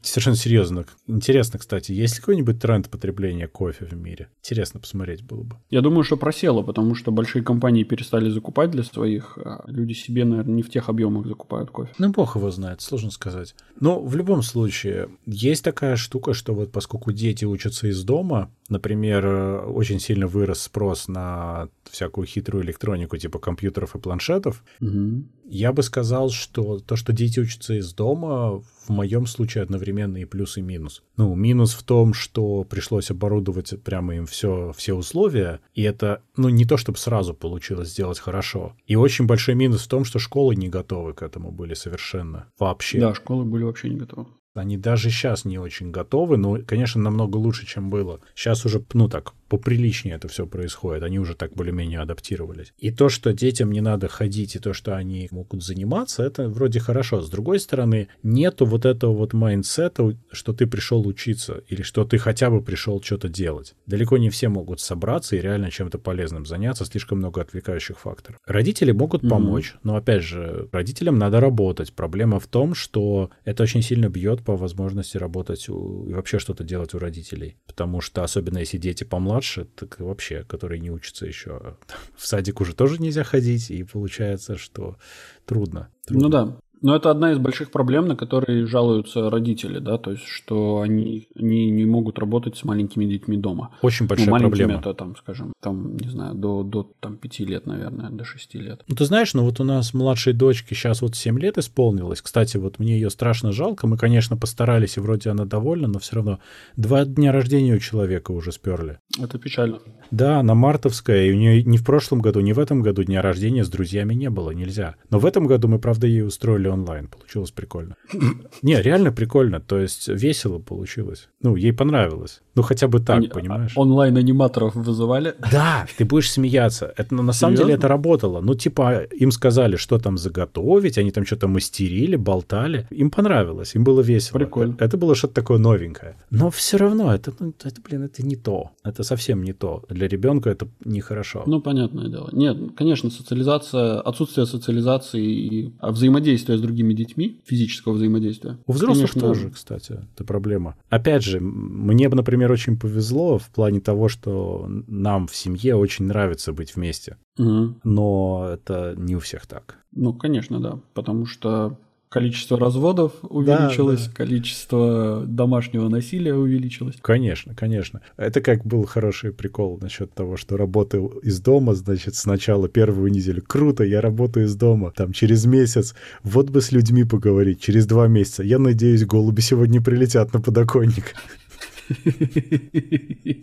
Совершенно серьезно. Интересно, кстати, есть ли какой-нибудь тренд потребления кофе в мире? Интересно посмотреть было бы. Я думаю, что просело, потому что большие компании перестали закупать для своих, а люди себе, наверное, не в тех объемах закупают кофе. Ну, бог его знает, сложно сказать. Но в любом случае, есть такая штука, что вот поскольку дети учатся из дома, например, э, очень сильно вырос спрос на всякую хитрую электронику типа компьютеров и планшетов, Угу. я бы сказал, что то, что дети учатся из дома, в моем случае одновременно и плюс, и минус. Ну, минус в том, что пришлось оборудовать прямо им все, все условия, и это, ну, не то, чтобы сразу получилось сделать хорошо. И очень большой минус в том, что школы не готовы к этому были совершенно. Вообще. Да, школы были вообще не готовы. Они даже сейчас не очень готовы, но, конечно, намного лучше, чем было. Сейчас уже, ну так, поприличнее это все происходит. Они уже так более-менее адаптировались. И то, что детям не надо ходить, и то, что они могут заниматься, это вроде хорошо. С другой стороны, нету вот этого вот майндсета, что ты пришел учиться, или что ты хотя бы пришел что-то делать. Далеко не все могут собраться и реально чем-то полезным заняться, слишком много отвлекающих факторов. Родители могут Мгм. помочь, но, опять же, родителям надо работать. Проблема в том, что это очень сильно бьет по возможности работать у- и вообще что-то делать у родителей. Потому что, особенно если дети помладше, так и вообще, которые не учатся еще. В садик уже тоже нельзя ходить, и получается, что трудно. Ну Трудно. да. Но это одна из больших проблем, на которые жалуются родители, да, то есть, что они, они не могут работать с маленькими детьми дома. Очень большая ну, маленькими проблема. это там, скажем, там, не знаю, до, до там, 5 лет, наверное, до 6 лет. Ну, ты знаешь, ну вот у нас младшей дочке сейчас вот 7 лет исполнилось. Кстати, вот мне ее страшно жалко. Мы, конечно, постарались, и вроде она довольна, но все равно два дня рождения у человека уже сперли. Это печально. Да, она мартовская, и у нее ни в прошлом году, ни в этом году дня рождения с друзьями не было, нельзя. Но в этом году мы, правда, ей устроили онлайн, получилось прикольно. Не, реально прикольно, то есть весело получилось. Ну, ей понравилось. Ну, хотя бы так, Они- понимаешь? а, Онлайн-аниматоров вызывали. Да, ты будешь смеяться. Это на самом деле Серьезно? это работало. Ну, типа, им сказали, что там заготовить, они там что-то мастерили, болтали. Им понравилось, им было весело. Прикольно. Это было что-то такое новенькое. Но все равно, это, ну, это, блин, это не то. Это совсем не то. Для ребенка это нехорошо. Ну, понятное дело. Нет, конечно, социализация, отсутствие социализации и а, взаимодействия с другими детьми, физического взаимодействия. У взрослых конечно, тоже, кстати, это проблема. Опять же, мне бы, например, очень повезло в плане того, что нам в семье очень нравится быть вместе. Мгм. Но это не у всех так. Ну, конечно, да. Потому что количество разводов увеличилось, да. количество домашнего насилия увеличилось. Конечно, конечно. Это как был хороший прикол насчет того, что работаю из дома, значит, сначала первую неделю. Круто, я работаю из дома. Там через месяц. Вот бы с людьми поговорить. Через два месяца. Я надеюсь, голуби сегодня прилетят на подоконник.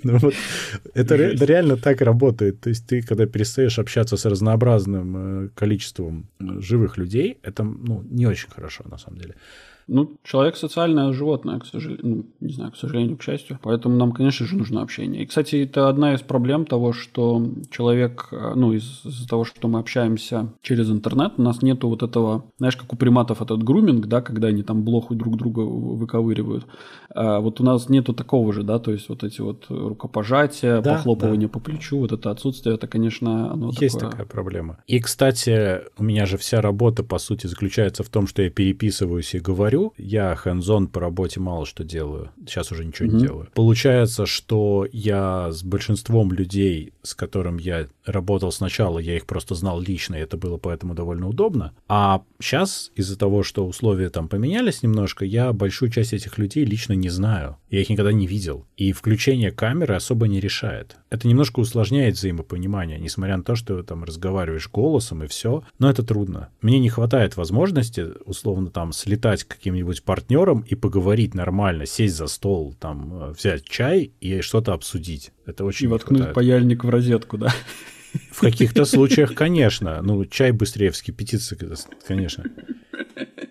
Ну вот, это реально так работает. То есть ты, когда перестаешь общаться с разнообразным э, количеством э, живых людей, это ну, не очень хорошо, на самом деле. Ну, человек социальное животное, к сожалению, ну, не знаю, к сожалению, к счастью. Поэтому нам, конечно же, нужно общение. И, кстати, это одна из проблем того, что человек, э, ну, из- из-за того, что мы общаемся через интернет, у нас нету вот этого, знаешь, как у приматов этот груминг, да, когда они там блоху друг друга выковыривают. А вот у нас нету такого же, да, то есть вот эти вот рукопожатия, Да, похлопывание по плечу, вот это отсутствие, это, конечно, оно Есть такое... такая проблема. И, кстати, у меня же вся работа, по сути, заключается в том, что я переписываюсь и говорю. Я hands по работе мало что делаю. Сейчас уже ничего Мгм. не делаю. Получается, что я с большинством людей, с которым я работал сначала, я их просто знал лично, и это было поэтому довольно удобно. А сейчас, из-за того, что условия там поменялись немножко, я большую часть этих людей лично не знаю. Я их никогда не видел. И включение камеры особо не решает. Это немножко усложняет взаимопонимание, несмотря на то, что там разговариваешь голосом и все. Но это трудно. Мне не хватает возможности, условно, там, слетать к каким-нибудь партнерам и поговорить нормально, сесть за стол, там, э, взять чай и что-то обсудить. Это очень И воткнуть хватает. паяльник в розетку, да. В каких-то случаях, конечно. Ну, чай быстрее вскипятится, конечно.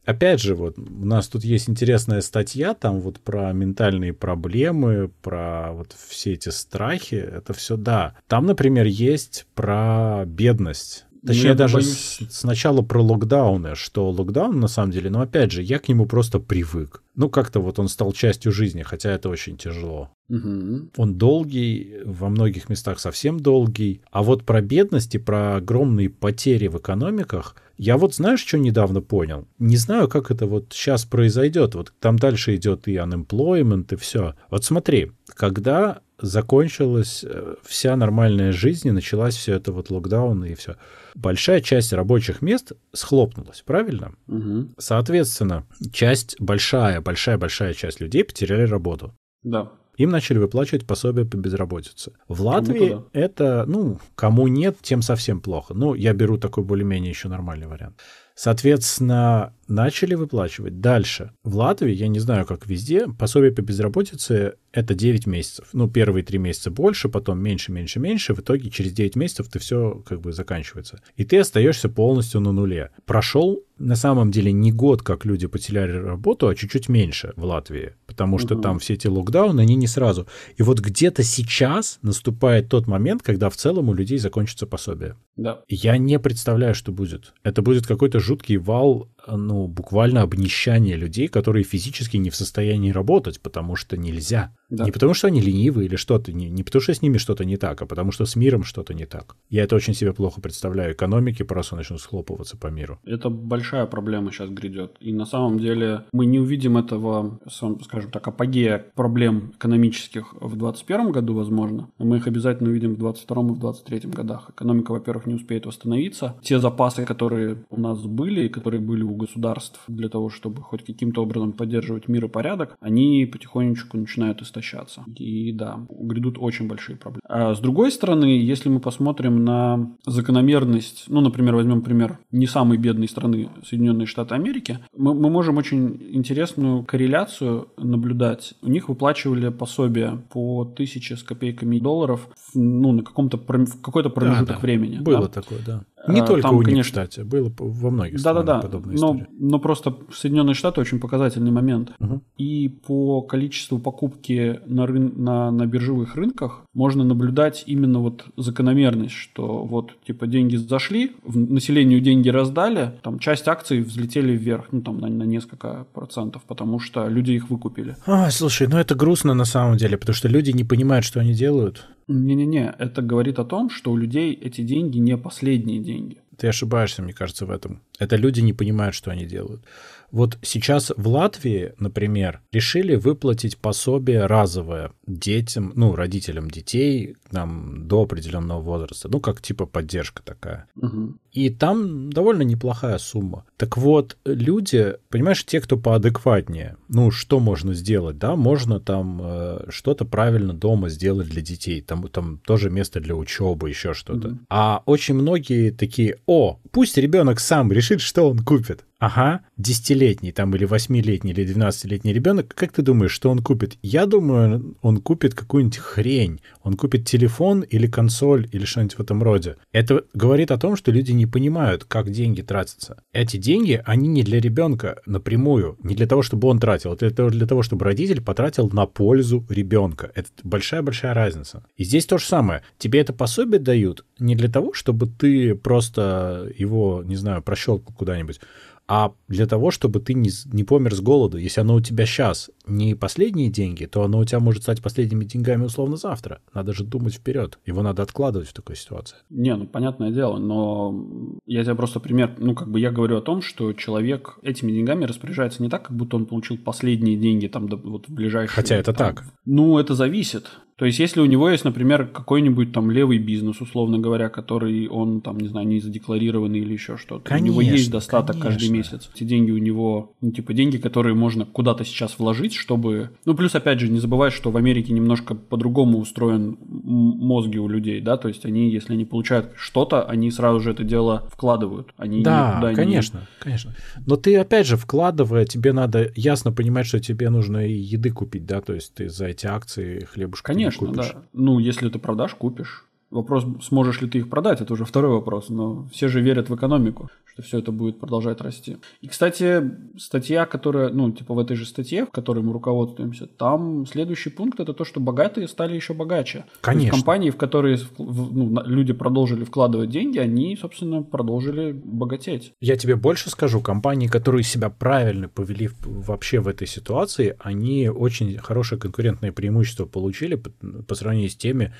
Опять же, вот у нас тут есть интересная статья там вот про ментальные проблемы, про вот все эти страхи. Это все да. Там, например, есть про бедность. Точнее, я даже боюсь. с- сначала про локдауны, что локдаун, на самом деле, ну, опять же, я к нему просто привык. Ну, как-то вот он стал частью жизни, хотя это очень тяжело. Мгм. Он долгий, во многих местах совсем долгий. А вот про бедность и про огромные потери в экономиках, я вот знаешь, что недавно понял? Не знаю, как это вот сейчас произойдет. Вот там дальше идет и unemployment, и все. Вот смотри, когда закончилась э, вся нормальная жизнь, и началась все это вот локдаун и все. Большая часть рабочих мест схлопнулась, правильно? Мгм. Соответственно, часть, большая, большая, большая часть людей потеряли работу. Да. Им начали выплачивать пособие по безработице. В Латвии да. это, ну, кому нет, тем совсем плохо. Ну, я беру такой более-менее еще нормальный вариант. Соответственно, начали выплачивать. Дальше. В Латвии, я не знаю, как везде, пособие по безработице это 9 месяцев. Ну, первые 3 месяца больше, потом меньше, меньше, меньше. В итоге через 9 месяцев ты все как бы заканчивается. И ты остаешься полностью на нуле. Прошел на самом деле не год, как люди потеряли работу, а чуть-чуть меньше в Латвии. Потому что Мгм. там все эти локдауны, они не сразу. И вот где-то сейчас наступает тот момент, когда в целом у людей закончится пособие. Да. Я не представляю, что будет. Это будет какой-то жуткий вал, ну, буквально обнищания людей, которые физически не в состоянии работать, потому что нельзя. Да. Не потому что они ленивые или что-то, не, не потому что с ними что-то не так, а потому что с миром что-то не так. Я это очень себе плохо представляю. Экономики просто начнут схлопываться по миру. Это большая проблема сейчас грядет. И на самом деле мы не увидим этого, скажем так, апогея проблем экономических в 2021 году, возможно. Но мы их обязательно увидим в 2022 и в 2023 годах. Экономика, во-первых, не успеет восстановиться. Те запасы, которые у нас были, и которые были у государств для того, чтобы хоть каким-то образом поддерживать мир и порядок, они потихонечку начинают истощаться. И да, грядут очень большие проблемы. А с другой стороны, если мы посмотрим на закономерность, ну, например, возьмем пример не самой бедной страны Соединенные Штаты Америки, мы, мы можем очень интересную корреляцию наблюдать. У них выплачивали пособие по тысяче с копейками долларов ну, на каком-то в какой-то промежуток Да, да. времени. Было да. такое, да. Не А, только там, у них, конечно- кстати, было во многих странах Да-да-да, подобная но, история. но просто Соединенные Штаты очень показательный момент. Мгм. И по количеству покупки на, рын- на, на биржевых рынках можно наблюдать именно вот закономерность, что вот типа деньги зашли, в населению деньги раздали, там часть акций взлетели вверх, ну там на, на несколько процентов, потому что люди их выкупили. Ой, слушай, ну это грустно на самом деле, потому что люди не понимают, что они делают. Не-не-не, это говорит о том, что у людей эти деньги не последние деньги. Ты ошибаешься, мне кажется, в этом. Это люди не понимают, что они делают. Вот сейчас в Латвии, например, решили выплатить пособие разовое детям, ну, родителям детей там, до определенного возраста. Ну, как типа поддержка такая. Мгм. И там довольно неплохая сумма. Так вот, люди, понимаешь, те, кто поадекватнее, ну, что можно сделать, да, можно там э, что-то правильно дома сделать для детей, там, там тоже место для учебы, еще что-то. Мгм. А очень многие такие, о, пусть ребенок сам решит, что он купит. ага, десятилетний там или восьмилетний или двенадцатилетний ребенок, как ты думаешь, что он купит? Я думаю, он купит какую-нибудь хрень. Он купит телефон или консоль или что-нибудь в этом роде. Это говорит о том, что люди не понимают, как деньги тратятся. Эти деньги, они не для ребенка напрямую, не для того, чтобы он тратил, это для того, чтобы родитель потратил на пользу ребенка. Это большая-большая разница. И здесь то же самое. Тебе это пособие дают не для того, чтобы ты просто его, не знаю, прощелкал куда-нибудь, а для того, чтобы ты не, не помер с голоду. Если оно у тебя сейчас не последние деньги, то оно у тебя может стать последними деньгами условно завтра. Надо же думать вперед. Его надо откладывать в такой ситуации. Не, ну понятное дело, но я тебе просто пример, ну как бы я говорю о том, что человек этими деньгами распоряжается не так, как будто он получил последние деньги там вот в ближайшие... Хотя это там, так. Ну, это зависит. То есть, если у него есть, например, какой-нибудь там левый бизнес, условно говоря, который он там, не знаю, не задекларированный или еще что-то. Конечно, у него есть достаток конечно. каждый месяц. Эти деньги у него, ну, типа, деньги, которые можно куда-то сейчас вложить, чтобы... Ну, плюс, опять же, не забывай, что в Америке немножко по-другому устроен мозги у людей, да, то есть они, если они получают что-то, они сразу же это дело вкладывают. Они да, конечно, не... конечно. Но ты, опять же, вкладывая, тебе надо ясно понимать, что тебе нужно и еды купить, да, то есть ты за эти акции хлебушка Конечно, да. Ну, если ты продашь, купишь. Вопрос, сможешь ли ты их продать, это уже второй вопрос. Но все же верят в экономику, что все это будет продолжать расти. И, кстати, статья, которая, ну, типа в этой же статье, в которой мы руководствуемся, там следующий пункт это то, что богатые стали еще богаче. Конечно. То есть компании, в которые ну, люди продолжили вкладывать деньги, они, собственно, продолжили богатеть. Я тебе больше скажу, компании, которые себя правильно повели вообще в этой ситуации, они очень хорошее конкурентное преимущество получили по, по сравнению с теми,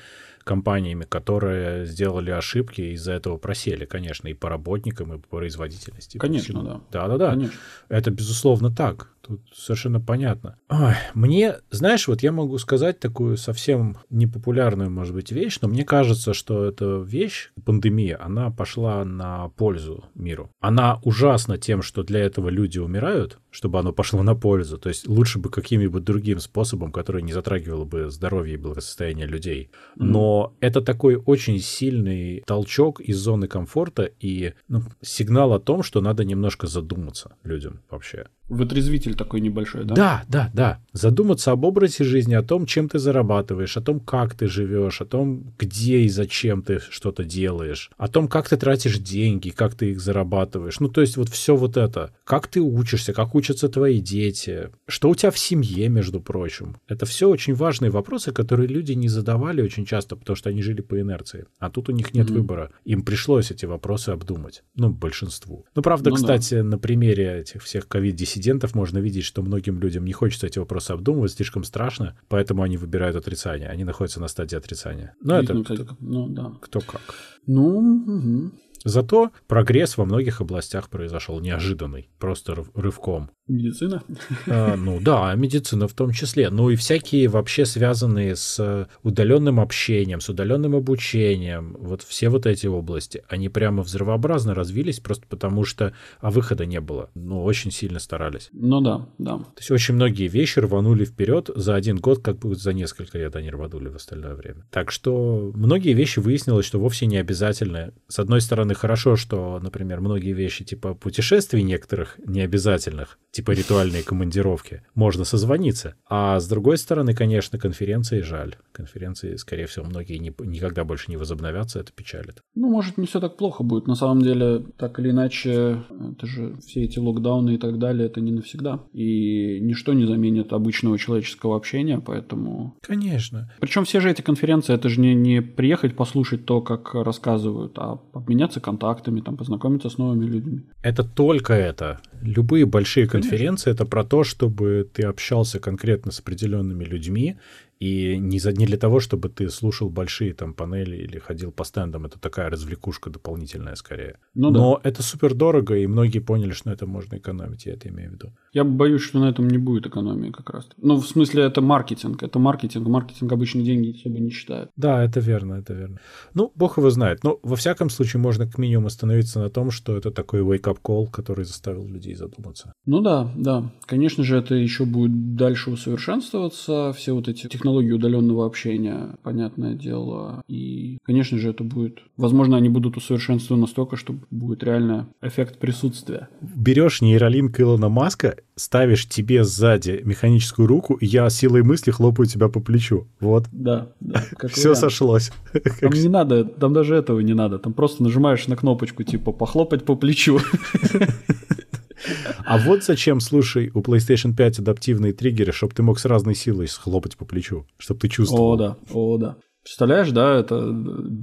компаниями, которые сделали ошибки и из-за этого просели, конечно, и по работникам, и по производительности. Конечно, да. Да-да-да. Это безусловно так. Тут совершенно понятно. Ой, мне, знаешь, вот я могу сказать такую совсем непопулярную, может быть, вещь, но мне кажется, что эта вещь, пандемия, она пошла на пользу миру. Она ужасна тем, что для этого люди умирают, чтобы оно пошло на пользу. То есть лучше бы каким-нибудь другим способом, который не затрагивал бы здоровье и благосостояние людей. Но mm-hmm. это такой очень сильный толчок из зоны комфорта и ну, сигнал о том, что надо немножко задуматься людям вообще. Вытрезвитель такой небольшой, да? Да, да, да. Задуматься об образе жизни, о том, чем ты зарабатываешь, о том, как ты живешь, о том, где и зачем ты что-то делаешь, о том, как ты тратишь деньги, как ты их зарабатываешь. Ну, то есть вот все вот это. Как ты учишься, как учатся твои дети, что у тебя в семье, между прочим. Это все очень важные вопросы, которые люди не задавали очень часто, потому что они жили по инерции. А тут у них нет mm-hmm. выбора. Им пришлось эти вопросы обдумать. Ну, большинству. Ну, правда, ну, кстати, да. на примере этих всех ковид-10 диссидентов можно видеть, что многим людям не хочется эти вопросы обдумывать, слишком страшно, поэтому они выбирают отрицание. Они находятся на стадии отрицания. Но это ну, кстати, ну, да. кто как. Ну, угу. Зато прогресс во многих областях произошел неожиданный, просто рывком. Медицина? А, ну да, медицина в том числе. Ну и всякие вообще связанные с удаленным общением, с удаленным обучением, вот все вот эти области, они прямо взрывообразно развились просто потому, что а выхода не было. Ну, очень сильно старались. Ну да, да. То есть очень многие вещи рванули вперед за один год, как бы за несколько лет они рванули в остальное время. Так что многие вещи выяснилось, что вовсе не обязательно. С одной стороны, хорошо, что, например, многие вещи типа путешествий некоторых необязательных, типа ритуальные командировки, можно созвониться. А с другой стороны, конечно, конференции жаль. Конференции, скорее всего, многие не, никогда больше не возобновятся, это печалит. Ну, может, не все так плохо будет. На самом деле, так или иначе, это же все эти локдауны и так далее, это не навсегда. И ничто не заменит обычного человеческого общения, поэтому... Конечно. Причем все же эти конференции, это же не, не приехать послушать то, как рассказывают, а обменяться контактами, там, познакомиться с новыми людьми. Это только это. Любые большие конференции это про то, чтобы ты общался конкретно с определенными людьми, и не, за, не для того, чтобы ты слушал большие там панели или ходил по стендам. Это такая развлекушка дополнительная скорее. Ну, Но да. это супер дорого, и многие поняли, что на этом можно экономить, я это имею в виду. Я боюсь, что на этом не будет экономии как раз. Ну, в смысле, это маркетинг. Это маркетинг. Маркетинг обычно деньги особо не считает. Да, это верно, это верно. Ну, бог его знает. Но во всяком случае можно как минимум остановиться на том, что это такой wake-up call, который заставил людей задуматься. Ну да, да. Конечно же, это еще будет дальше усовершенствоваться. Все вот эти технологии технологии удаленного общения, понятное дело. И, конечно же, это будет... Возможно, они будут усовершенствованы настолько, что будет реально эффект присутствия. Берешь нейролинк Илона Маска, ставишь тебе сзади механическую руку, и я силой мысли хлопаю тебя по плечу. Вот. Да, да. Все сошлось. Там не надо, там даже этого не надо. Там просто нажимаешь на кнопочку, типа, похлопать по плечу. А вот зачем, слушай, у PlayStation 5 адаптивные триггеры, чтобы ты мог с разной силой схлопать по плечу, чтобы ты чувствовал. О, да, о, да. Представляешь, да, это...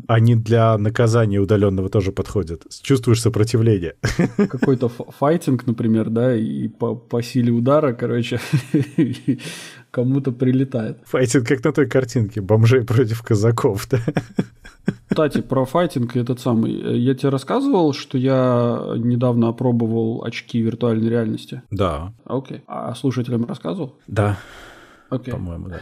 Они для наказания удаленного тоже подходят. Чувствуешь сопротивление. Какой-то файтинг, например, да, и по, по силе удара, короче, кому-то прилетает. Файтинг как на той картинке, бомжей против казаков, да? Кстати, про файтинг этот самый. Я тебе рассказывал, что я недавно опробовал очки виртуальной реальности? Да. Окей. А слушателям рассказывал? Да. Окей. По-моему, да.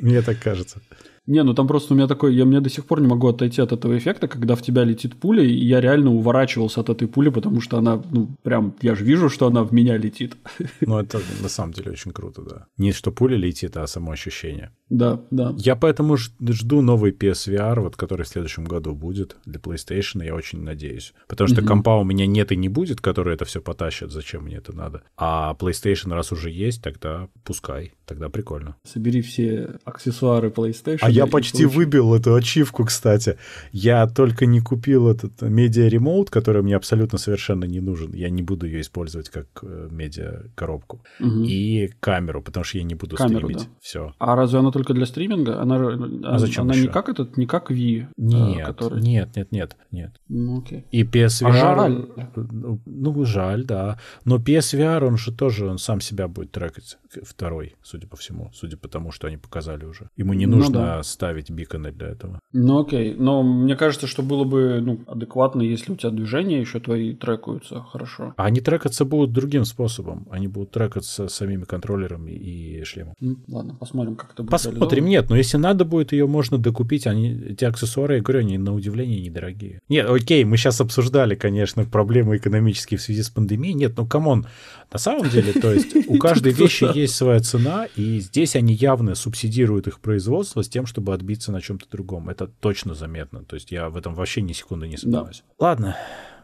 Мне так кажется. Не, ну там просто у меня такой, я мне до сих пор не могу отойти от этого эффекта, когда в тебя летит пуля, и я реально уворачивался от этой пули, потому что она, ну, прям, я же вижу, что она в меня летит. Ну, это на самом деле очень круто, да. Не что пуля летит, а само ощущение. Да, да. Я поэтому жду новый PSVR, вот который в следующем году будет для PlayStation, я очень надеюсь. Потому что угу. компа у меня нет и не будет, который это все потащит, зачем мне это надо. А PlayStation раз уже есть, тогда пускай, тогда прикольно. Собери все аксессуары PlayStation. А я почти получу. выбил эту ачивку, кстати. Я только не купил этот медиа ремоут, который мне абсолютно совершенно не нужен. Я не буду ее использовать как э, медиа коробку. Угу. И камеру, потому что я не буду камеру, стримить. Да. Все. А разве она только для стриминга? Она, а зачем она еще? не как этот, не как Wii? Э, нет, который... нет, нет, нет, нет. Ну, окей. И PSVR... А жаль. Ну, ну, жаль, да. Но PSVR, он же тоже, он сам себя будет трекать. Второй, судя по всему. Судя по тому, что они показали уже. Ему не ну нужно ну, да. ставить биконы для этого. Ну, окей. Но мне кажется, что было бы ну, адекватно, если у тебя движения еще твои трекаются хорошо. А они трекаться будут другим способом. Они будут трекаться самими контроллерами и шлемом. Ну, ладно, посмотрим, как это будет. Посмотрим. Нет, но если надо будет, ее можно докупить. Они, эти аксессуары, я говорю, они на удивление недорогие. Нет, окей, мы сейчас обсуждали, конечно, проблемы экономические в связи с пандемией. Нет, ну come on, на самом деле, то есть у каждой вещи есть своя цена, и здесь они явно субсидируют их производство с тем, чтобы отбиться на чем-то другом. Это точно заметно. То есть я в этом вообще ни секунды не сомневаюсь. Ладно,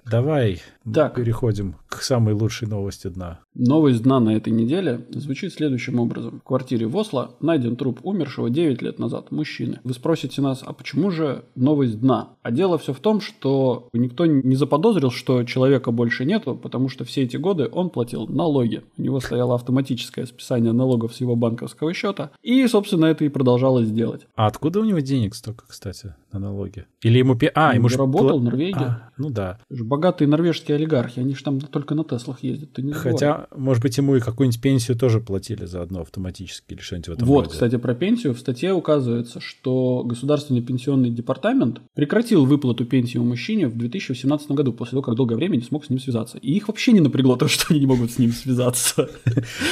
Давай так. переходим к самой лучшей новости дна. Новость дна на этой неделе звучит следующим образом. В квартире в Осло найден труп умершего 9 лет назад, мужчины. Вы спросите нас, а почему же новость дна? А дело все в том, что никто не заподозрил, что человека больше нету, потому что все эти годы он платил налоги. У него стояло автоматическое списание налогов с его банковского счета. И, собственно, это и продолжалось делать. А откуда у него денег столько, кстати, на налоги? Или ему... А, ему же... работал в Норвегии. А, ну да богатые норвежские олигархи, они же там только на Теслах ездят. Ты не Хотя, может быть, ему и какую-нибудь пенсию тоже платили заодно автоматически или что-нибудь в этом Вот, роде. кстати, про пенсию. В статье указывается, что Государственный пенсионный департамент прекратил выплату пенсии у мужчине в 2018 году, после того, как долгое время не смог с ним связаться. И их вообще не напрягло то, что они не могут с ним связаться.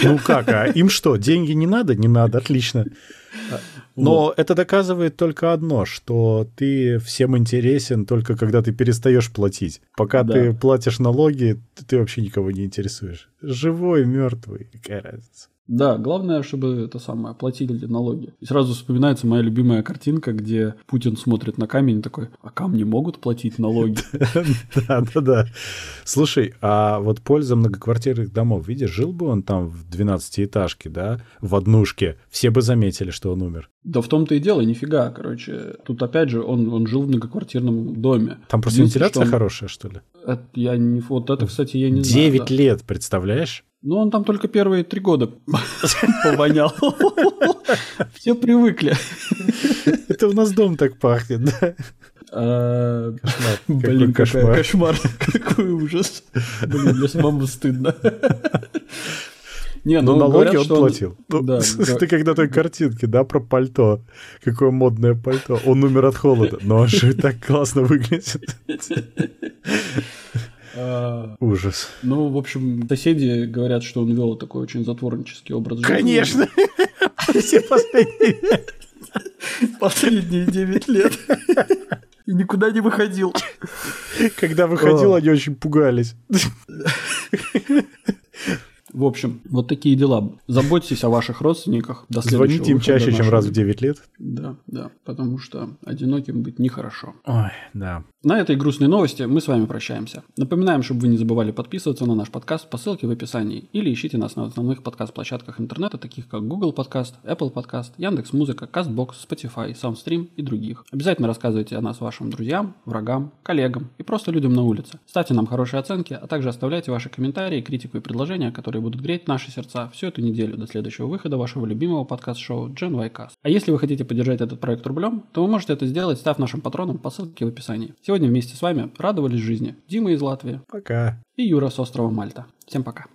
Ну как, а им что, деньги не надо? Не надо, отлично. Но вот. это доказывает только одно, что ты всем интересен только когда ты перестаешь платить. Пока да. ты платишь налоги, ты вообще никого не интересуешь. Живой, мертвый, какая разница. Да, главное, чтобы это самое, платили налоги. И сразу вспоминается моя любимая картинка, где Путин смотрит на камень и такой, а камни могут платить налоги? Да, да, да. Слушай, а вот польза многоквартирных домов, видишь, жил бы он там в 12-этажке, да, в однушке, все бы заметили, что он умер. Да в том-то и дело, нифига, короче. Тут опять же, он, он жил в многоквартирном доме. Там просто вентиляция хорошая, что ли? Это, я не, вот это, кстати, я не 9 знаю. 9 лет, представляешь? Ну, он там только первые три года повонял. Все привыкли. Это у нас дом так пахнет, да? А, кошмар. Блин, кошмар. кошмар. Какой ужас. Блин, мне самому стыдно. Не, ну, ну налоги говорят, он платил. Он... Ну, да, ты когда той картинки, да, про пальто. Какое модное пальто. Он умер от холода, но он же так классно выглядит. А, Ужас. Ну, в общем, соседи говорят, что он вел такой очень затворнический образ жизни. Конечно! Все последние... Последние 9 лет. И никуда не выходил. Когда выходил, они очень пугались. В общем, вот такие дела. Заботьтесь о ваших родственниках. До Звоните им чаще, чем раз в 9 лет. Да, да, потому что одиноким быть нехорошо. Ой, да. На этой грустной новости мы с вами прощаемся. Напоминаем, чтобы вы не забывали подписываться на наш подкаст по ссылке в описании или ищите нас на основных подкаст-площадках интернета, таких как Google Podcast, Apple Podcast, Яндекс.Музыка, Castbox, Spotify, SoundStream и других. Обязательно рассказывайте о нас вашим друзьям, врагам, коллегам и просто людям на улице. Ставьте нам хорошие оценки, а также оставляйте ваши комментарии, критику и предложения, которые будут греть наши сердца всю эту неделю до следующего выхода вашего любимого подкаст-шоу Gen Y Cast. А если вы хотите поддержать этот проект рублем, то вы можете это сделать, став нашим патроном по ссылке в описании. Сегодня вместе с вами радовались жизни Дима из Латвии. Пока. И Юра с острова Мальта. Всем пока.